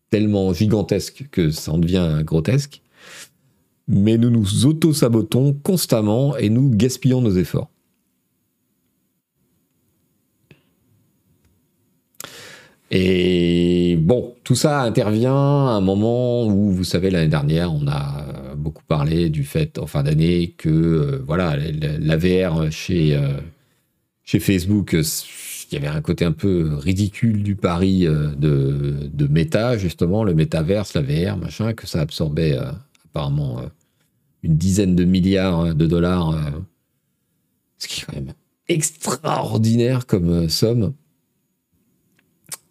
tellement gigantesque que ça en devient grotesque. Mais nous nous auto-sabotons constamment et nous gaspillons nos efforts. Et bon, tout ça intervient à un moment où, vous savez, l'année dernière, on a beaucoup parlé du fait, en fin d'année, que euh, voilà, la, VR chez, euh, chez Facebook, il y avait un côté un peu ridicule du pari euh, de, de méta, justement, le métaverse, la VR, machin, que ça absorbait apparemment une dizaine de milliards de dollars, ce qui est quand même extraordinaire comme somme.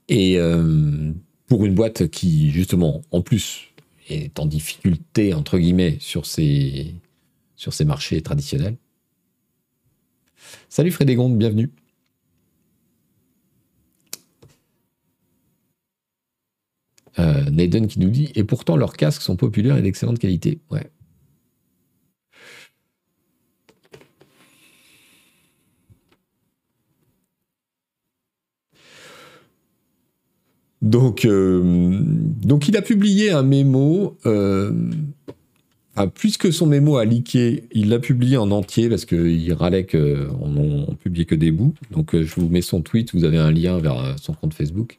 Et euh, pour une boîte qui, justement, en plus, est en difficulté, entre guillemets, sur ses, sur ses marchés traditionnels. Salut Frédégonde, bienvenue. Euh, Naden qui nous dit Et pourtant, leurs casques sont populaires et d'excellente qualité. Ouais. Donc, euh, donc il a publié un mémo. Euh, puisque son mémo a leaké, il l'a publié en entier parce qu'il râlait qu'on n'en publiait que des bouts. Donc euh, je vous mets son tweet, vous avez un lien vers son compte Facebook.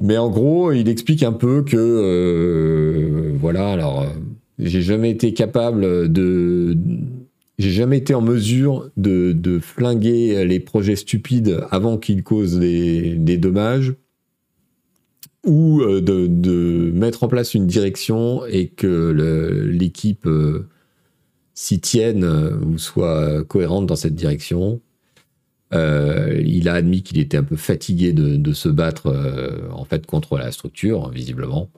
Mais en gros, il explique un peu que voilà, alors j'ai jamais été capable de j'ai jamais été en mesure de, flinguer les projets stupides avant qu'ils causent des, dommages ou euh, de, mettre en place une direction et que l'équipe euh, s'y tienne euh, ou soit cohérente dans cette direction. il a admis qu'il était un peu fatigué de, se battre en fait contre la structure, visiblement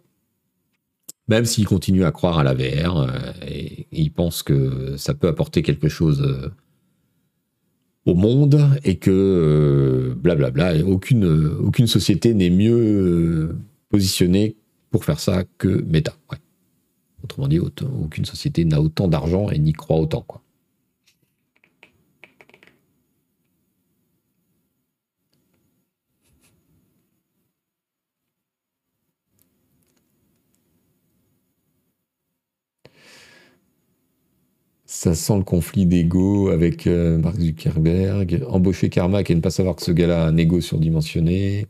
même s'il continue à croire à la VR il pense que ça peut apporter quelque chose au monde et que blablabla, euh, aucune, aucune société n'est mieux positionnée pour faire ça que Meta. Autrement dit, aucune société n'a autant d'argent et n'y croit autant. Ça sent le conflit d'ego avec euh, Mark Zuckerberg. Embaucher Carmack et ne pas savoir que ce gars-là a un ego surdimensionné.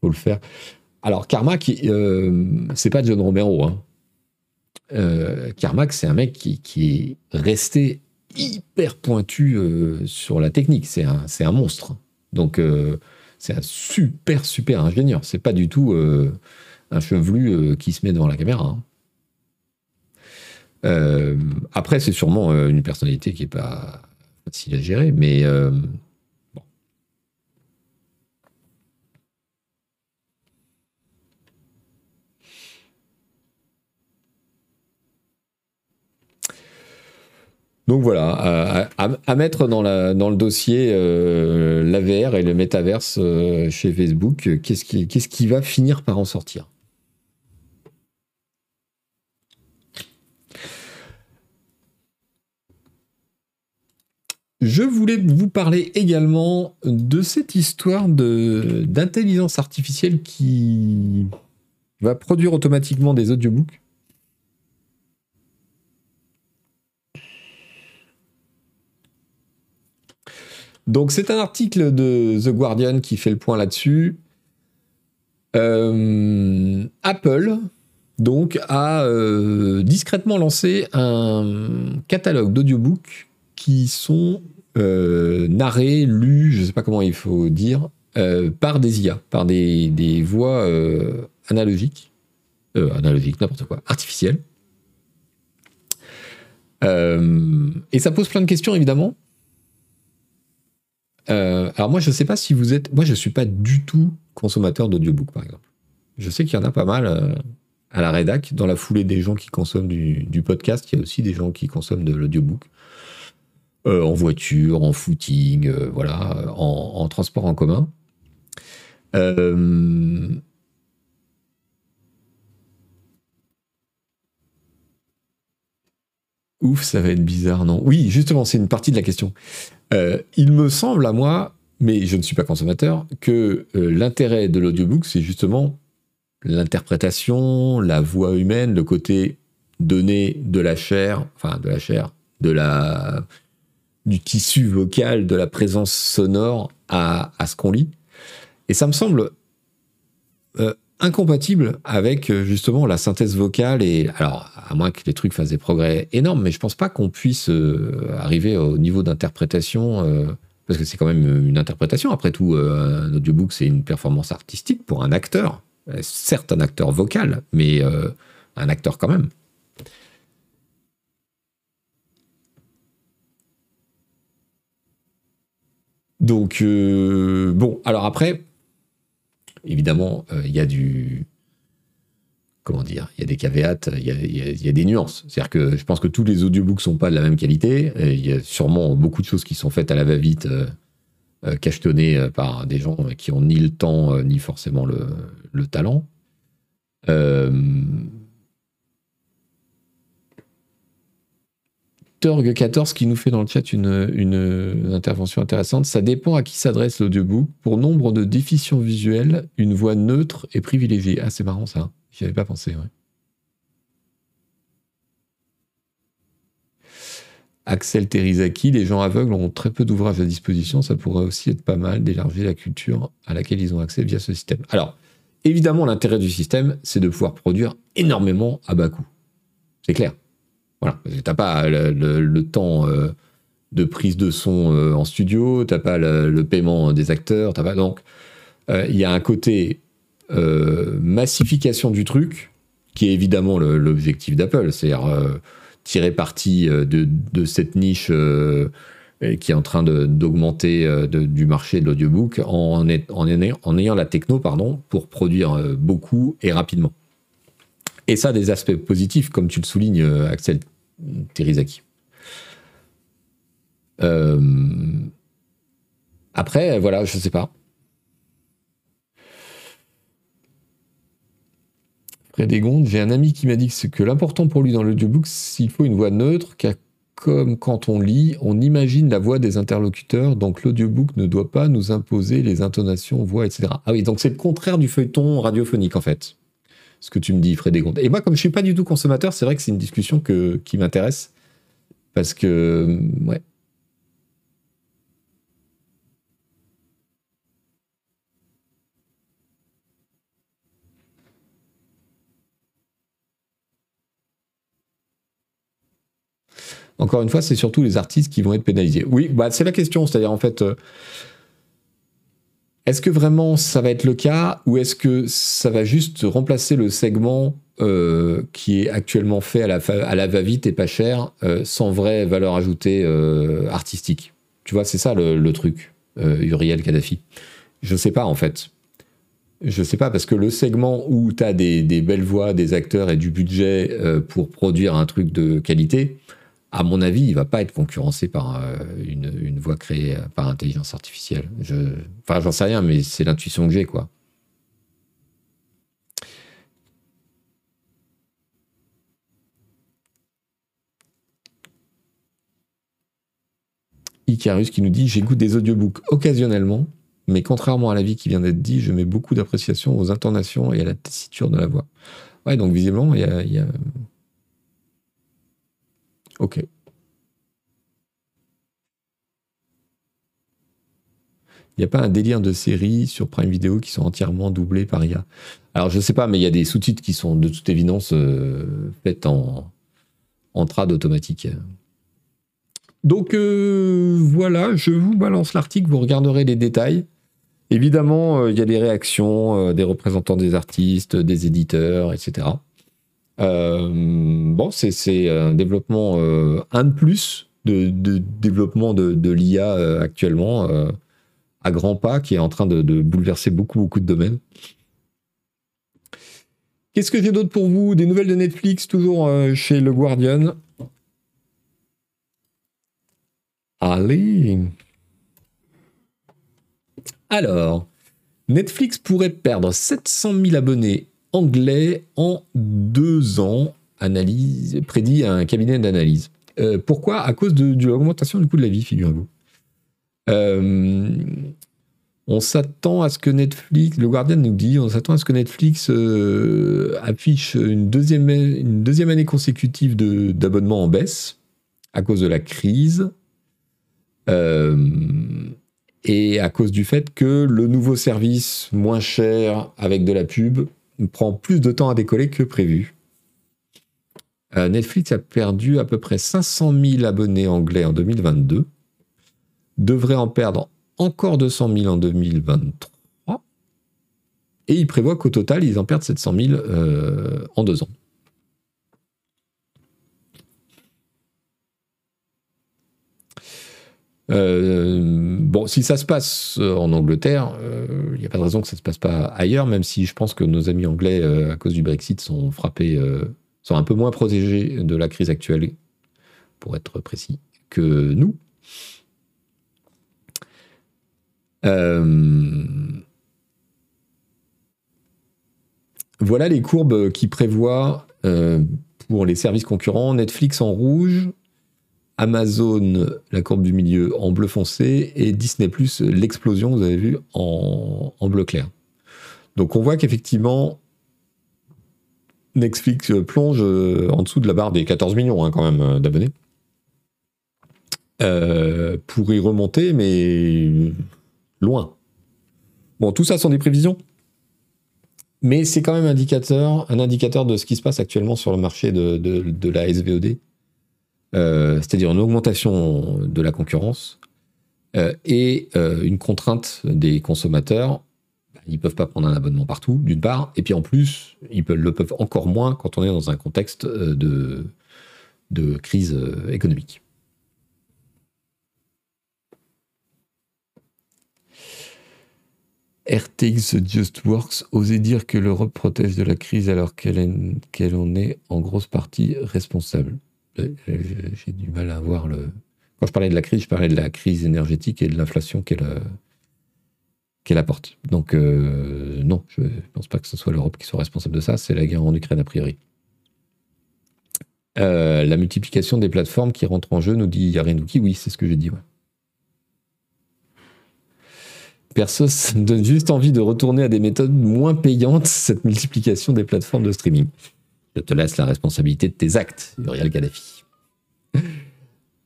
Faut le faire. Alors, Carmack, euh, c'est pas John Romero. Hein. Euh, c'est un mec qui, est resté hyper pointu sur la technique. C'est un, un, monstre. Donc, c'est un super, super ingénieur. C'est pas du tout un chevelu qui se met devant la caméra. Hein. Euh, après, c'est sûrement euh, une personnalité qui n'est pas facile à gérer, mais euh, bon. Donc voilà, à, mettre dans, la, dans, le dossier l'AVR et le métaverse chez Facebook, qu'est-ce qui, qu'est-ce qui va finir par en sortir? Je voulais vous parler également de cette histoire d'intelligence artificielle qui va produire automatiquement des audiobooks. Donc c'est un article de The Guardian qui fait le point là-dessus. Euh, Apple donc a euh, discrètement lancé un catalogue d'audiobooks qui sont euh, narré, lu, je ne sais pas comment il faut dire, euh, par des IA, par des, des voix euh, analogiques, analogiques, n'importe quoi, artificielles. et ça pose plein de questions, évidemment. alors moi, je ne sais pas si vous êtes... Moi, je ne suis pas du tout consommateur d'audiobook, par exemple. Je sais qu'il y en a pas mal à la rédac. Dans la foulée des gens qui consomment du, du podcast, il y a aussi des gens qui consomment de l'audiobook. Euh, en voiture, en footing, euh, voilà, en, transport en commun. Euh, ouf, ça va être bizarre, non? Oui, justement, c'est une partie de la question. il me semble à moi, mais je ne suis pas consommateur, que l'intérêt de l'audiobook, c'est justement l'interprétation, la voix humaine, le côté donné de la chair, enfin de la chair, de la du tissu vocal, de la présence sonore à, ce qu'on lit. Et ça me semble euh, incompatible avec euh, justement la synthèse vocale et alors à moins que les trucs fassent des progrès énormes, mais je pense pas qu'on puisse euh, arriver au niveau d'interprétation parce que c'est quand même une interprétation. Après tout, un audiobook c'est une performance artistique pour un acteur, certes un acteur vocal, mais un acteur quand même. Donc, euh, bon, alors après, évidemment, euh, il y a du. Comment dire Il y a des caveats, il y a, des nuances. C'est-à-dire que je pense que tous les audiobooks sont pas de la même qualité. Il y a sûrement beaucoup de choses qui sont faites à la va-vite, euh, cachetonnées par des gens qui ont ni le temps ni forcément le, talent. Torg14 qui nous fait dans le chat une, intervention intéressante. Ça dépend à qui s'adresse l'audiobook. Pour nombre de déficients visuels, une voix neutre est privilégiée. Ah, c'est marrant ça. J'y avais pas pensé. Axel Terizaki, les gens aveugles ont très peu d'ouvrages à disposition. Ça pourrait aussi être pas mal d'élargir la culture à laquelle ils ont accès via ce système. Alors, évidemment, l'intérêt du système, c'est de pouvoir produire énormément à bas coût. C'est clair. Voilà. Tu n'as pas le, temps euh, de prise de son euh, en studio, tu n'as pas le, paiement des acteurs, pas. Donc, euh, il y a un côté massification du truc qui est évidemment l'objectif d'Apple. C'est-à-dire tirer parti de, cette niche qui est en train d'augmenter du marché de l'audiobook en, en, en, ayant la techno pardon, pour produire beaucoup et rapidement. Et ça des aspects positifs, comme tu le soulignes, Axel Terizaki. Euh, après, voilà, je sais pas. Frédégonde, j'ai un ami qui m'a dit que, que l'important pour lui dans l'audiobook, s'il faut une voix neutre, car comme quand on lit, on imagine la voix des interlocuteurs, donc l'audiobook ne doit pas nous imposer les intonations, voix, etc. Ah oui, donc c'est le contraire du feuilleton radiophonique en fait ce que tu me dis, Frédéric. Et moi, comme je suis pas du tout consommateur, c'est vrai que c'est une discussion que, qui m'intéresse. Parce que, euh, ouais. Encore une fois, c'est surtout les artistes qui vont être pénalisés. Oui, bah, c'est la question. C'est-à-dire, en fait, euh, est-ce que vraiment ça va être le cas ou est-ce que ça va juste remplacer le segment euh, qui est actuellement fait à la, à la va-vite et pas cher euh, sans vraie valeur ajoutée euh, artistique? Tu vois, c'est ça le, truc, Uriel Kadhafi. Je sais pas en fait. Je sais pas parce que le segment où tu as des, belles voix, des acteurs et du budget pour produire un truc de qualité, à mon avis, il va pas être concurrencé par euh, une, voix créée par intelligence artificielle. Enfin, j'en sais rien, mais c'est l'intuition que j'ai, quoi. Icarus qui nous dit J'écoute des audiobooks occasionnellement, mais contrairement à l'avis qui vient d'être dit, je mets beaucoup d'appréciation aux intonations et à la tessiture de la voix. Ouais, donc visiblement, il y a Ok. Il n'y a pas un délire de séries sur Prime Video qui sont entièrement doublées par IA. Alors je ne sais pas, mais il y a des sous-titres qui sont de toute évidence euh, faits en, en trad automatique. Donc euh, voilà, je vous balance l'article, vous regarderez les détails. Évidemment, euh, il y a des réactions des représentants des artistes, des éditeurs, etc. Euh, bon, c'est un développement, euh, un de plus de, développement de, l'IA euh, actuellement à grands pas qui est en train de, bouleverser beaucoup, beaucoup de domaines. Qu'est-ce que j'ai d'autre pour vous? Des nouvelles de Netflix, toujours chez Le Guardian? Allez Alors, Netflix pourrait perdre 700 000 abonnés anglais en deux ans, analyse, prédit un cabinet d'analyse. Euh, pourquoi? À cause de, l'augmentation du coût de la vie, figurez-vous. Euh, on s'attend à ce que Netflix, le Guardian nous dit, on s'attend à ce que Netflix euh, affiche une deuxième, année consécutive d'abonnement en baisse à cause de la crise et à cause du fait que le nouveau service moins cher avec de la pub prend plus de temps à décoller que prévu. Euh, Netflix a perdu à peu près 500 000 abonnés anglais en 2022, devrait en perdre encore 200 000 en 2023, et il prévoit qu'au total, ils en perdent 700 000 euh, en deux ans. Euh, bon, si ça se passe euh, en Angleterre, il euh, n'y a pas de raison que ça ne se passe pas ailleurs, même si je pense que nos amis anglais, à cause du Brexit, sont frappés, sont un peu moins protégés de la crise actuelle, pour être précis, que nous. voilà les courbes qui prévoient pour les services concurrents. Netflix en rouge, Amazon, la courbe du milieu en bleu foncé, et Disney l'explosion, vous avez vu, en, bleu clair. Donc on voit qu'effectivement, Netflix plonge euh, en dessous de la barre des 14 millions hein, quand même euh, d'abonnés. Euh, pour y remonter, mais loin. Bon, tout ça sont des prévisions. Mais c'est quand même indicateur, un indicateur de ce qui se passe actuellement sur le marché de la SVOD. Euh, c'est-à-dire une augmentation de la concurrence euh, et euh, une contrainte des consommateurs. Bah, ils ne peuvent pas prendre un abonnement partout, d'une part, et puis en plus, ils le peuvent encore moins quand on est dans un contexte de, de crise économique. RTX Just Works, oser dire que l'Europe protège de la crise alors qu'elle en est en grosse partie responsable. J'ai du mal à voir le. Quand je parlais de la crise, je parlais de la crise énergétique et de l'inflation qu'elle euh, apporte. Donc euh, non, je ne pense pas que ce soit l'Europe qui soit responsable de ça, c'est la guerre en Ukraine a priori. Euh, la multiplication des plateformes qui rentrent en jeu, nous dit Yarenouki, oui, c'est ce que j'ai dit. Ouais. Perso, ça me donne juste envie de retourner à des méthodes moins payantes, cette multiplication des plateformes de streaming. Je te laisse la responsabilité de tes actes, Uriel Gaddafi.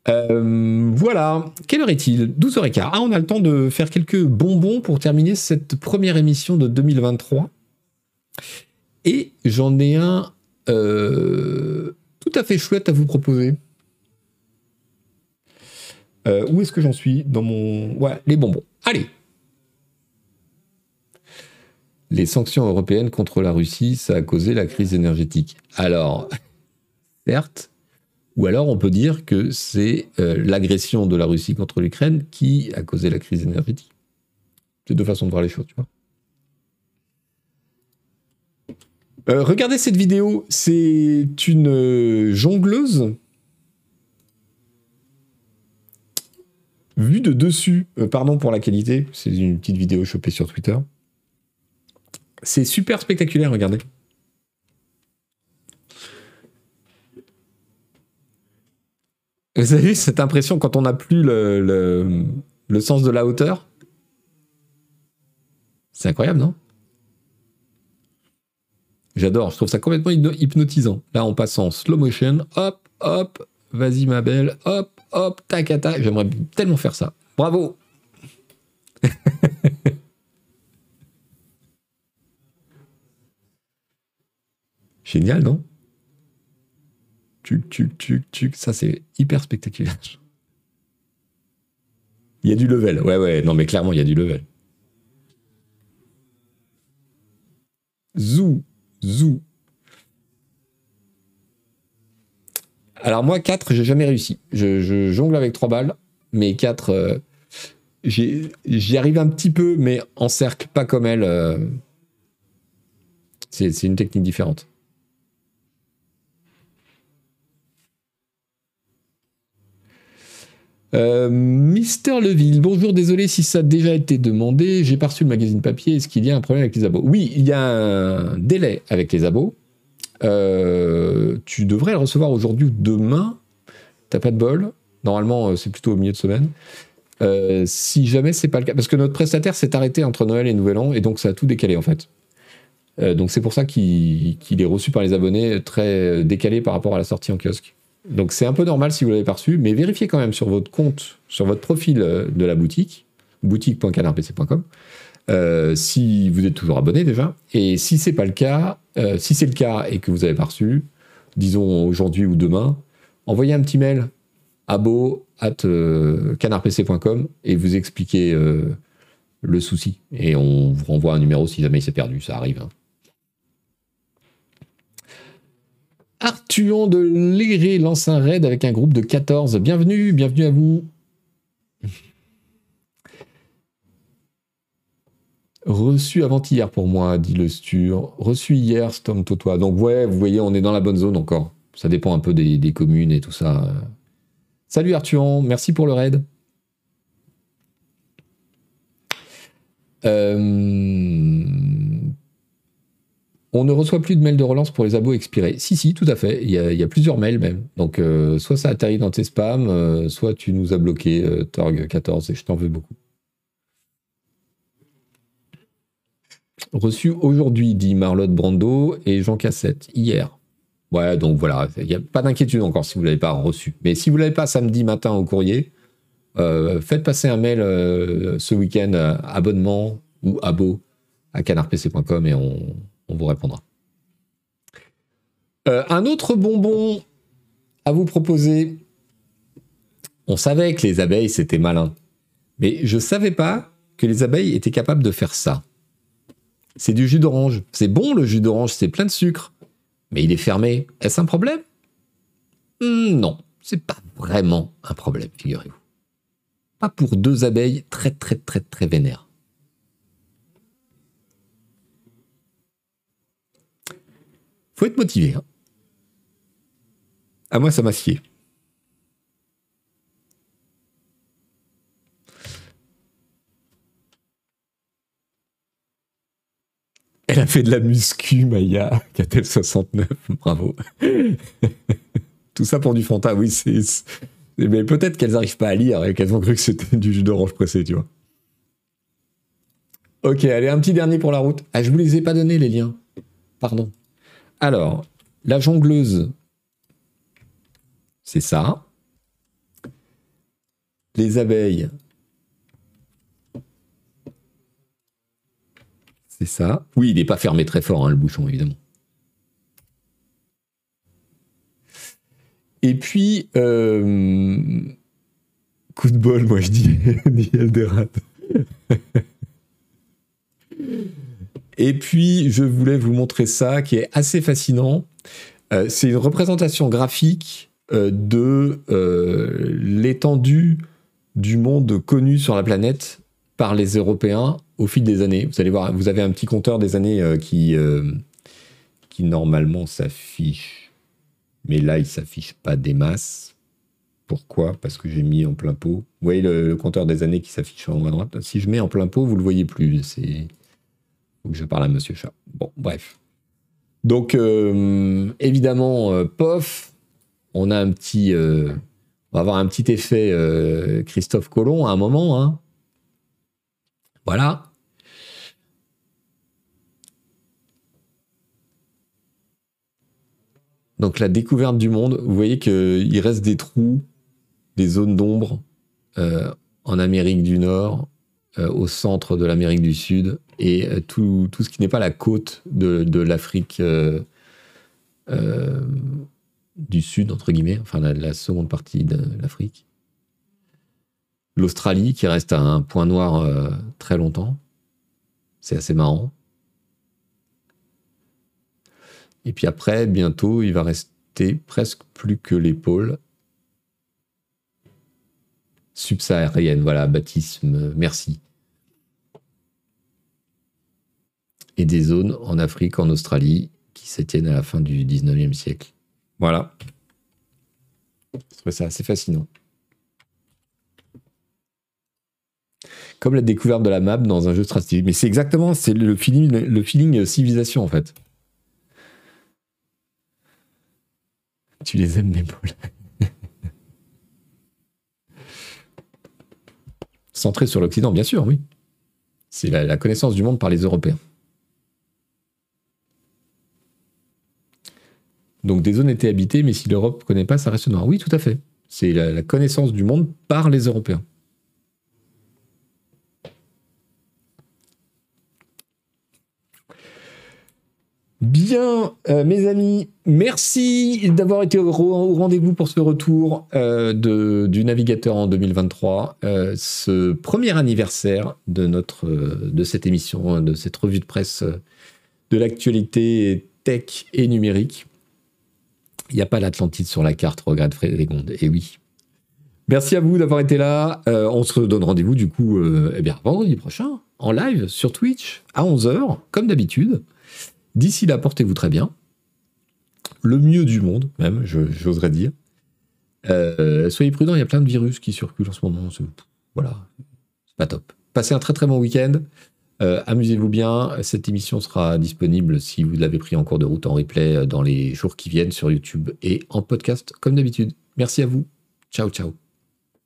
Euh, voilà. Quelle heure est-il? 12h15. Ah, on a le temps de faire quelques bonbons pour terminer cette première émission de 2023. Et j'en ai un euh, tout à fait chouette à vous proposer. Euh, où est-ce que j'en suis Dans mon... Ouais, les bonbons. Allez les sanctions européennes contre la Russie, ça a causé la crise énergétique. Alors, certes, ou alors on peut dire que c'est euh, l'agression de la Russie contre l'Ukraine qui a causé la crise énergétique. C'est deux façons de voir les choses, tu vois. Euh, regardez cette vidéo, c'est une euh, jongleuse vue de dessus. pardon pour la qualité, c'est une petite vidéo chopée sur Twitter. C'est super spectaculaire, regardez. Vous avez cette impression quand on n'a plus le, le, sens de la hauteur? C'est incroyable, non? J'adore, je trouve ça complètement hypnotisant. Là, on passe en slow motion. Hop, hop, vas-y ma belle. Hop, hop, tac, tac. J'aimerais tellement faire ça. Bravo Génial, non? Tuc, tuc, tuc, tuc. Ça, c'est hyper spectaculaire. Il y a du level. Ouais, ouais, non, mais clairement, il y a du level. Zou, zou. Alors moi, 4, j'ai jamais réussi. Je, jongle avec 3 balles, mais 4, euh, j'y arrive un petit peu, mais en cercle, pas comme elle. Euh, c'est une technique différente. Euh, Mister Leville, bonjour, désolé si ça a déjà été demandé. J'ai pas reçu le magazine papier. Est-ce qu'il y a un problème avec les abos? Oui, il y a un délai avec les abos. Euh, tu devrais le recevoir aujourd'hui ou demain. T'as pas de bol. Normalement, euh, c'est plutôt au milieu de semaine. si jamais c'est pas le cas, parce que notre prestataire s'est arrêté entre Noël et Nouvel An, et donc ça a tout décalé en fait. donc c'est pour ça qu'il est reçu par les abonnés très décalé par rapport à la sortie en kiosque. Donc c'est un peu normal si vous l'avez pas reçu, mais vérifiez quand même sur votre compte, sur votre profil euh, de la boutique, boutique.canardpc.com, euh, si vous êtes toujours abonné déjà. Et si c'est pas le cas, euh, si c'est le cas et que vous n'avez pas reçu, disons aujourd'hui ou demain, envoyez un petit mail abo at canardpc.com et vous expliquez le souci. Et on vous renvoie un numéro si jamais il s'est perdu, ça arrive. Hein. Artuon de Léré lance un raid avec un groupe de 14. Bienvenue, bienvenue à vous. Reçu avant-hier pour moi, dit le Stur. Reçu hier, Stom Totois. Donc ouais, vous voyez, on est dans la bonne zone encore. Ça dépend un peu des, communes et tout ça. Salut Artuon, merci pour le raid. Euh, On ne reçoit plus de mails de relance pour les abos expirés. Si, si, tout à fait. Il y a, plusieurs mails même. Donc, euh, soit ça atterrit dans tes spams, euh, soit tu nous as bloqué, euh, Torg14, et je t'en veux beaucoup. Reçu aujourd'hui, dit Marlotte Brando et Jean Cassette, hier. Ouais, donc voilà, il n'y a pas d'inquiétude encore si vous ne l'avez pas reçu. Mais si vous ne l'avez pas samedi matin au courrier, faites passer un mail ce week-end, abonnement ou abo à canardpc.com et on, on vous répondra. Euh, un autre bonbon à vous proposer. On savait que les abeilles, c'était malin. Mais je ne savais pas que les abeilles étaient capables de faire ça. C'est du jus d'orange. C'est bon le jus d'orange, c'est plein de sucre. Mais il est fermé. Est-ce un problème? Hmm, Non, c'est pas vraiment un problème, figurez-vous. Pas pour deux abeilles très très très très vénères. Faut être motivé. Hein. À moi, ça m'a scié. Elle a fait de la muscu, Maya, Catel 69, bravo. Tout ça pour du Fanta, oui, c'est. Mais peut-être qu'elles n'arrivent pas à lire et qu'elles ont cru que c'était du jus d'orange pressé, tu vois. Ok, allez, un petit dernier pour la route. Ah, je vous les ai pas donné les liens. Pardon. Alors, la jongleuse, c'est ça. Les abeilles, c'est ça. Oui, il n'est pas fermé très fort, hein, le bouchon, évidemment. Et puis, euh, coup de bol, moi je dis, dit Elderat. Et puis, je voulais vous montrer ça qui est assez fascinant. Euh, c'est une représentation graphique euh, de euh, l'étendue du monde connu sur la planète par les Européens au fil des années. Vous allez voir, vous avez un petit compteur des années qui, qui normalement s'affiche, mais là il s'affiche pas des masses. Pourquoi? Parce que j'ai mis en plein pot. Vous voyez le, le compteur des années qui s'affiche en haut à droite? Si je mets en plein pot, vous le voyez plus. C'est je parle à Monsieur Chat. Bon, bref. Donc, euh, évidemment, euh, pof, on a un petit. Euh, on va avoir un petit effet Christophe Colomb à un moment. Hein. Voilà. Donc, la découverte du monde, vous voyez qu'il reste des trous, des zones d'ombre en Amérique du Nord, au centre de l'Amérique du Sud, et euh, tout, ce qui n'est pas la côte de, l'Afrique euh, euh, du Sud, entre guillemets, enfin la, seconde partie de l'Afrique. L'Australie qui reste un point noir très longtemps. C'est assez marrant. Et puis après, bientôt, il va rester presque plus que les pôles subsahariennes. Voilà, baptisme, merci. Et des zones en Afrique, en Australie, qui s'étiennent à la fin du 19e siècle. Voilà. Je ça assez fascinant. Comme la découverte de la map dans un jeu stratégique. Mais c'est exactement, c'est le feeling, le feeling civilisation en fait. Tu les aimes, mes boules. Centré sur l'Occident, bien sûr, oui. C'est la connaissance du monde par les Européens. Donc des zones étaient habitées, mais si l'Europe ne connaît pas, ça reste noir. Oui, tout à fait. C'est la, connaissance du monde par les Européens. Bien, euh, mes amis, merci d'avoir été au, rendez-vous pour ce retour euh, du navigateur en 2023, euh, ce premier anniversaire de cette émission, de cette revue de presse de l'actualité tech et numérique. Il n'y a pas l'Atlantide sur la carte, regarde Frédériconde. Et oui. Merci à vous d'avoir été là. Euh, on se donne rendez-vous du coup euh, eh bien, vendredi prochain, en live sur Twitch, à 11h, comme d'habitude. D'ici là, portez-vous très bien. Le mieux du monde, même, j'oserais dire. Euh, soyez prudents, il y a plein de virus qui circulent en ce moment. Voilà, pas top. Passez un très très bon week-end. Amusez-vous bien. Cette émission sera disponible si vous l'avez pris en cours de route en replay dans les jours qui viennent sur YouTube et en podcast comme d'habitude. Merci à vous. Ciao, ciao.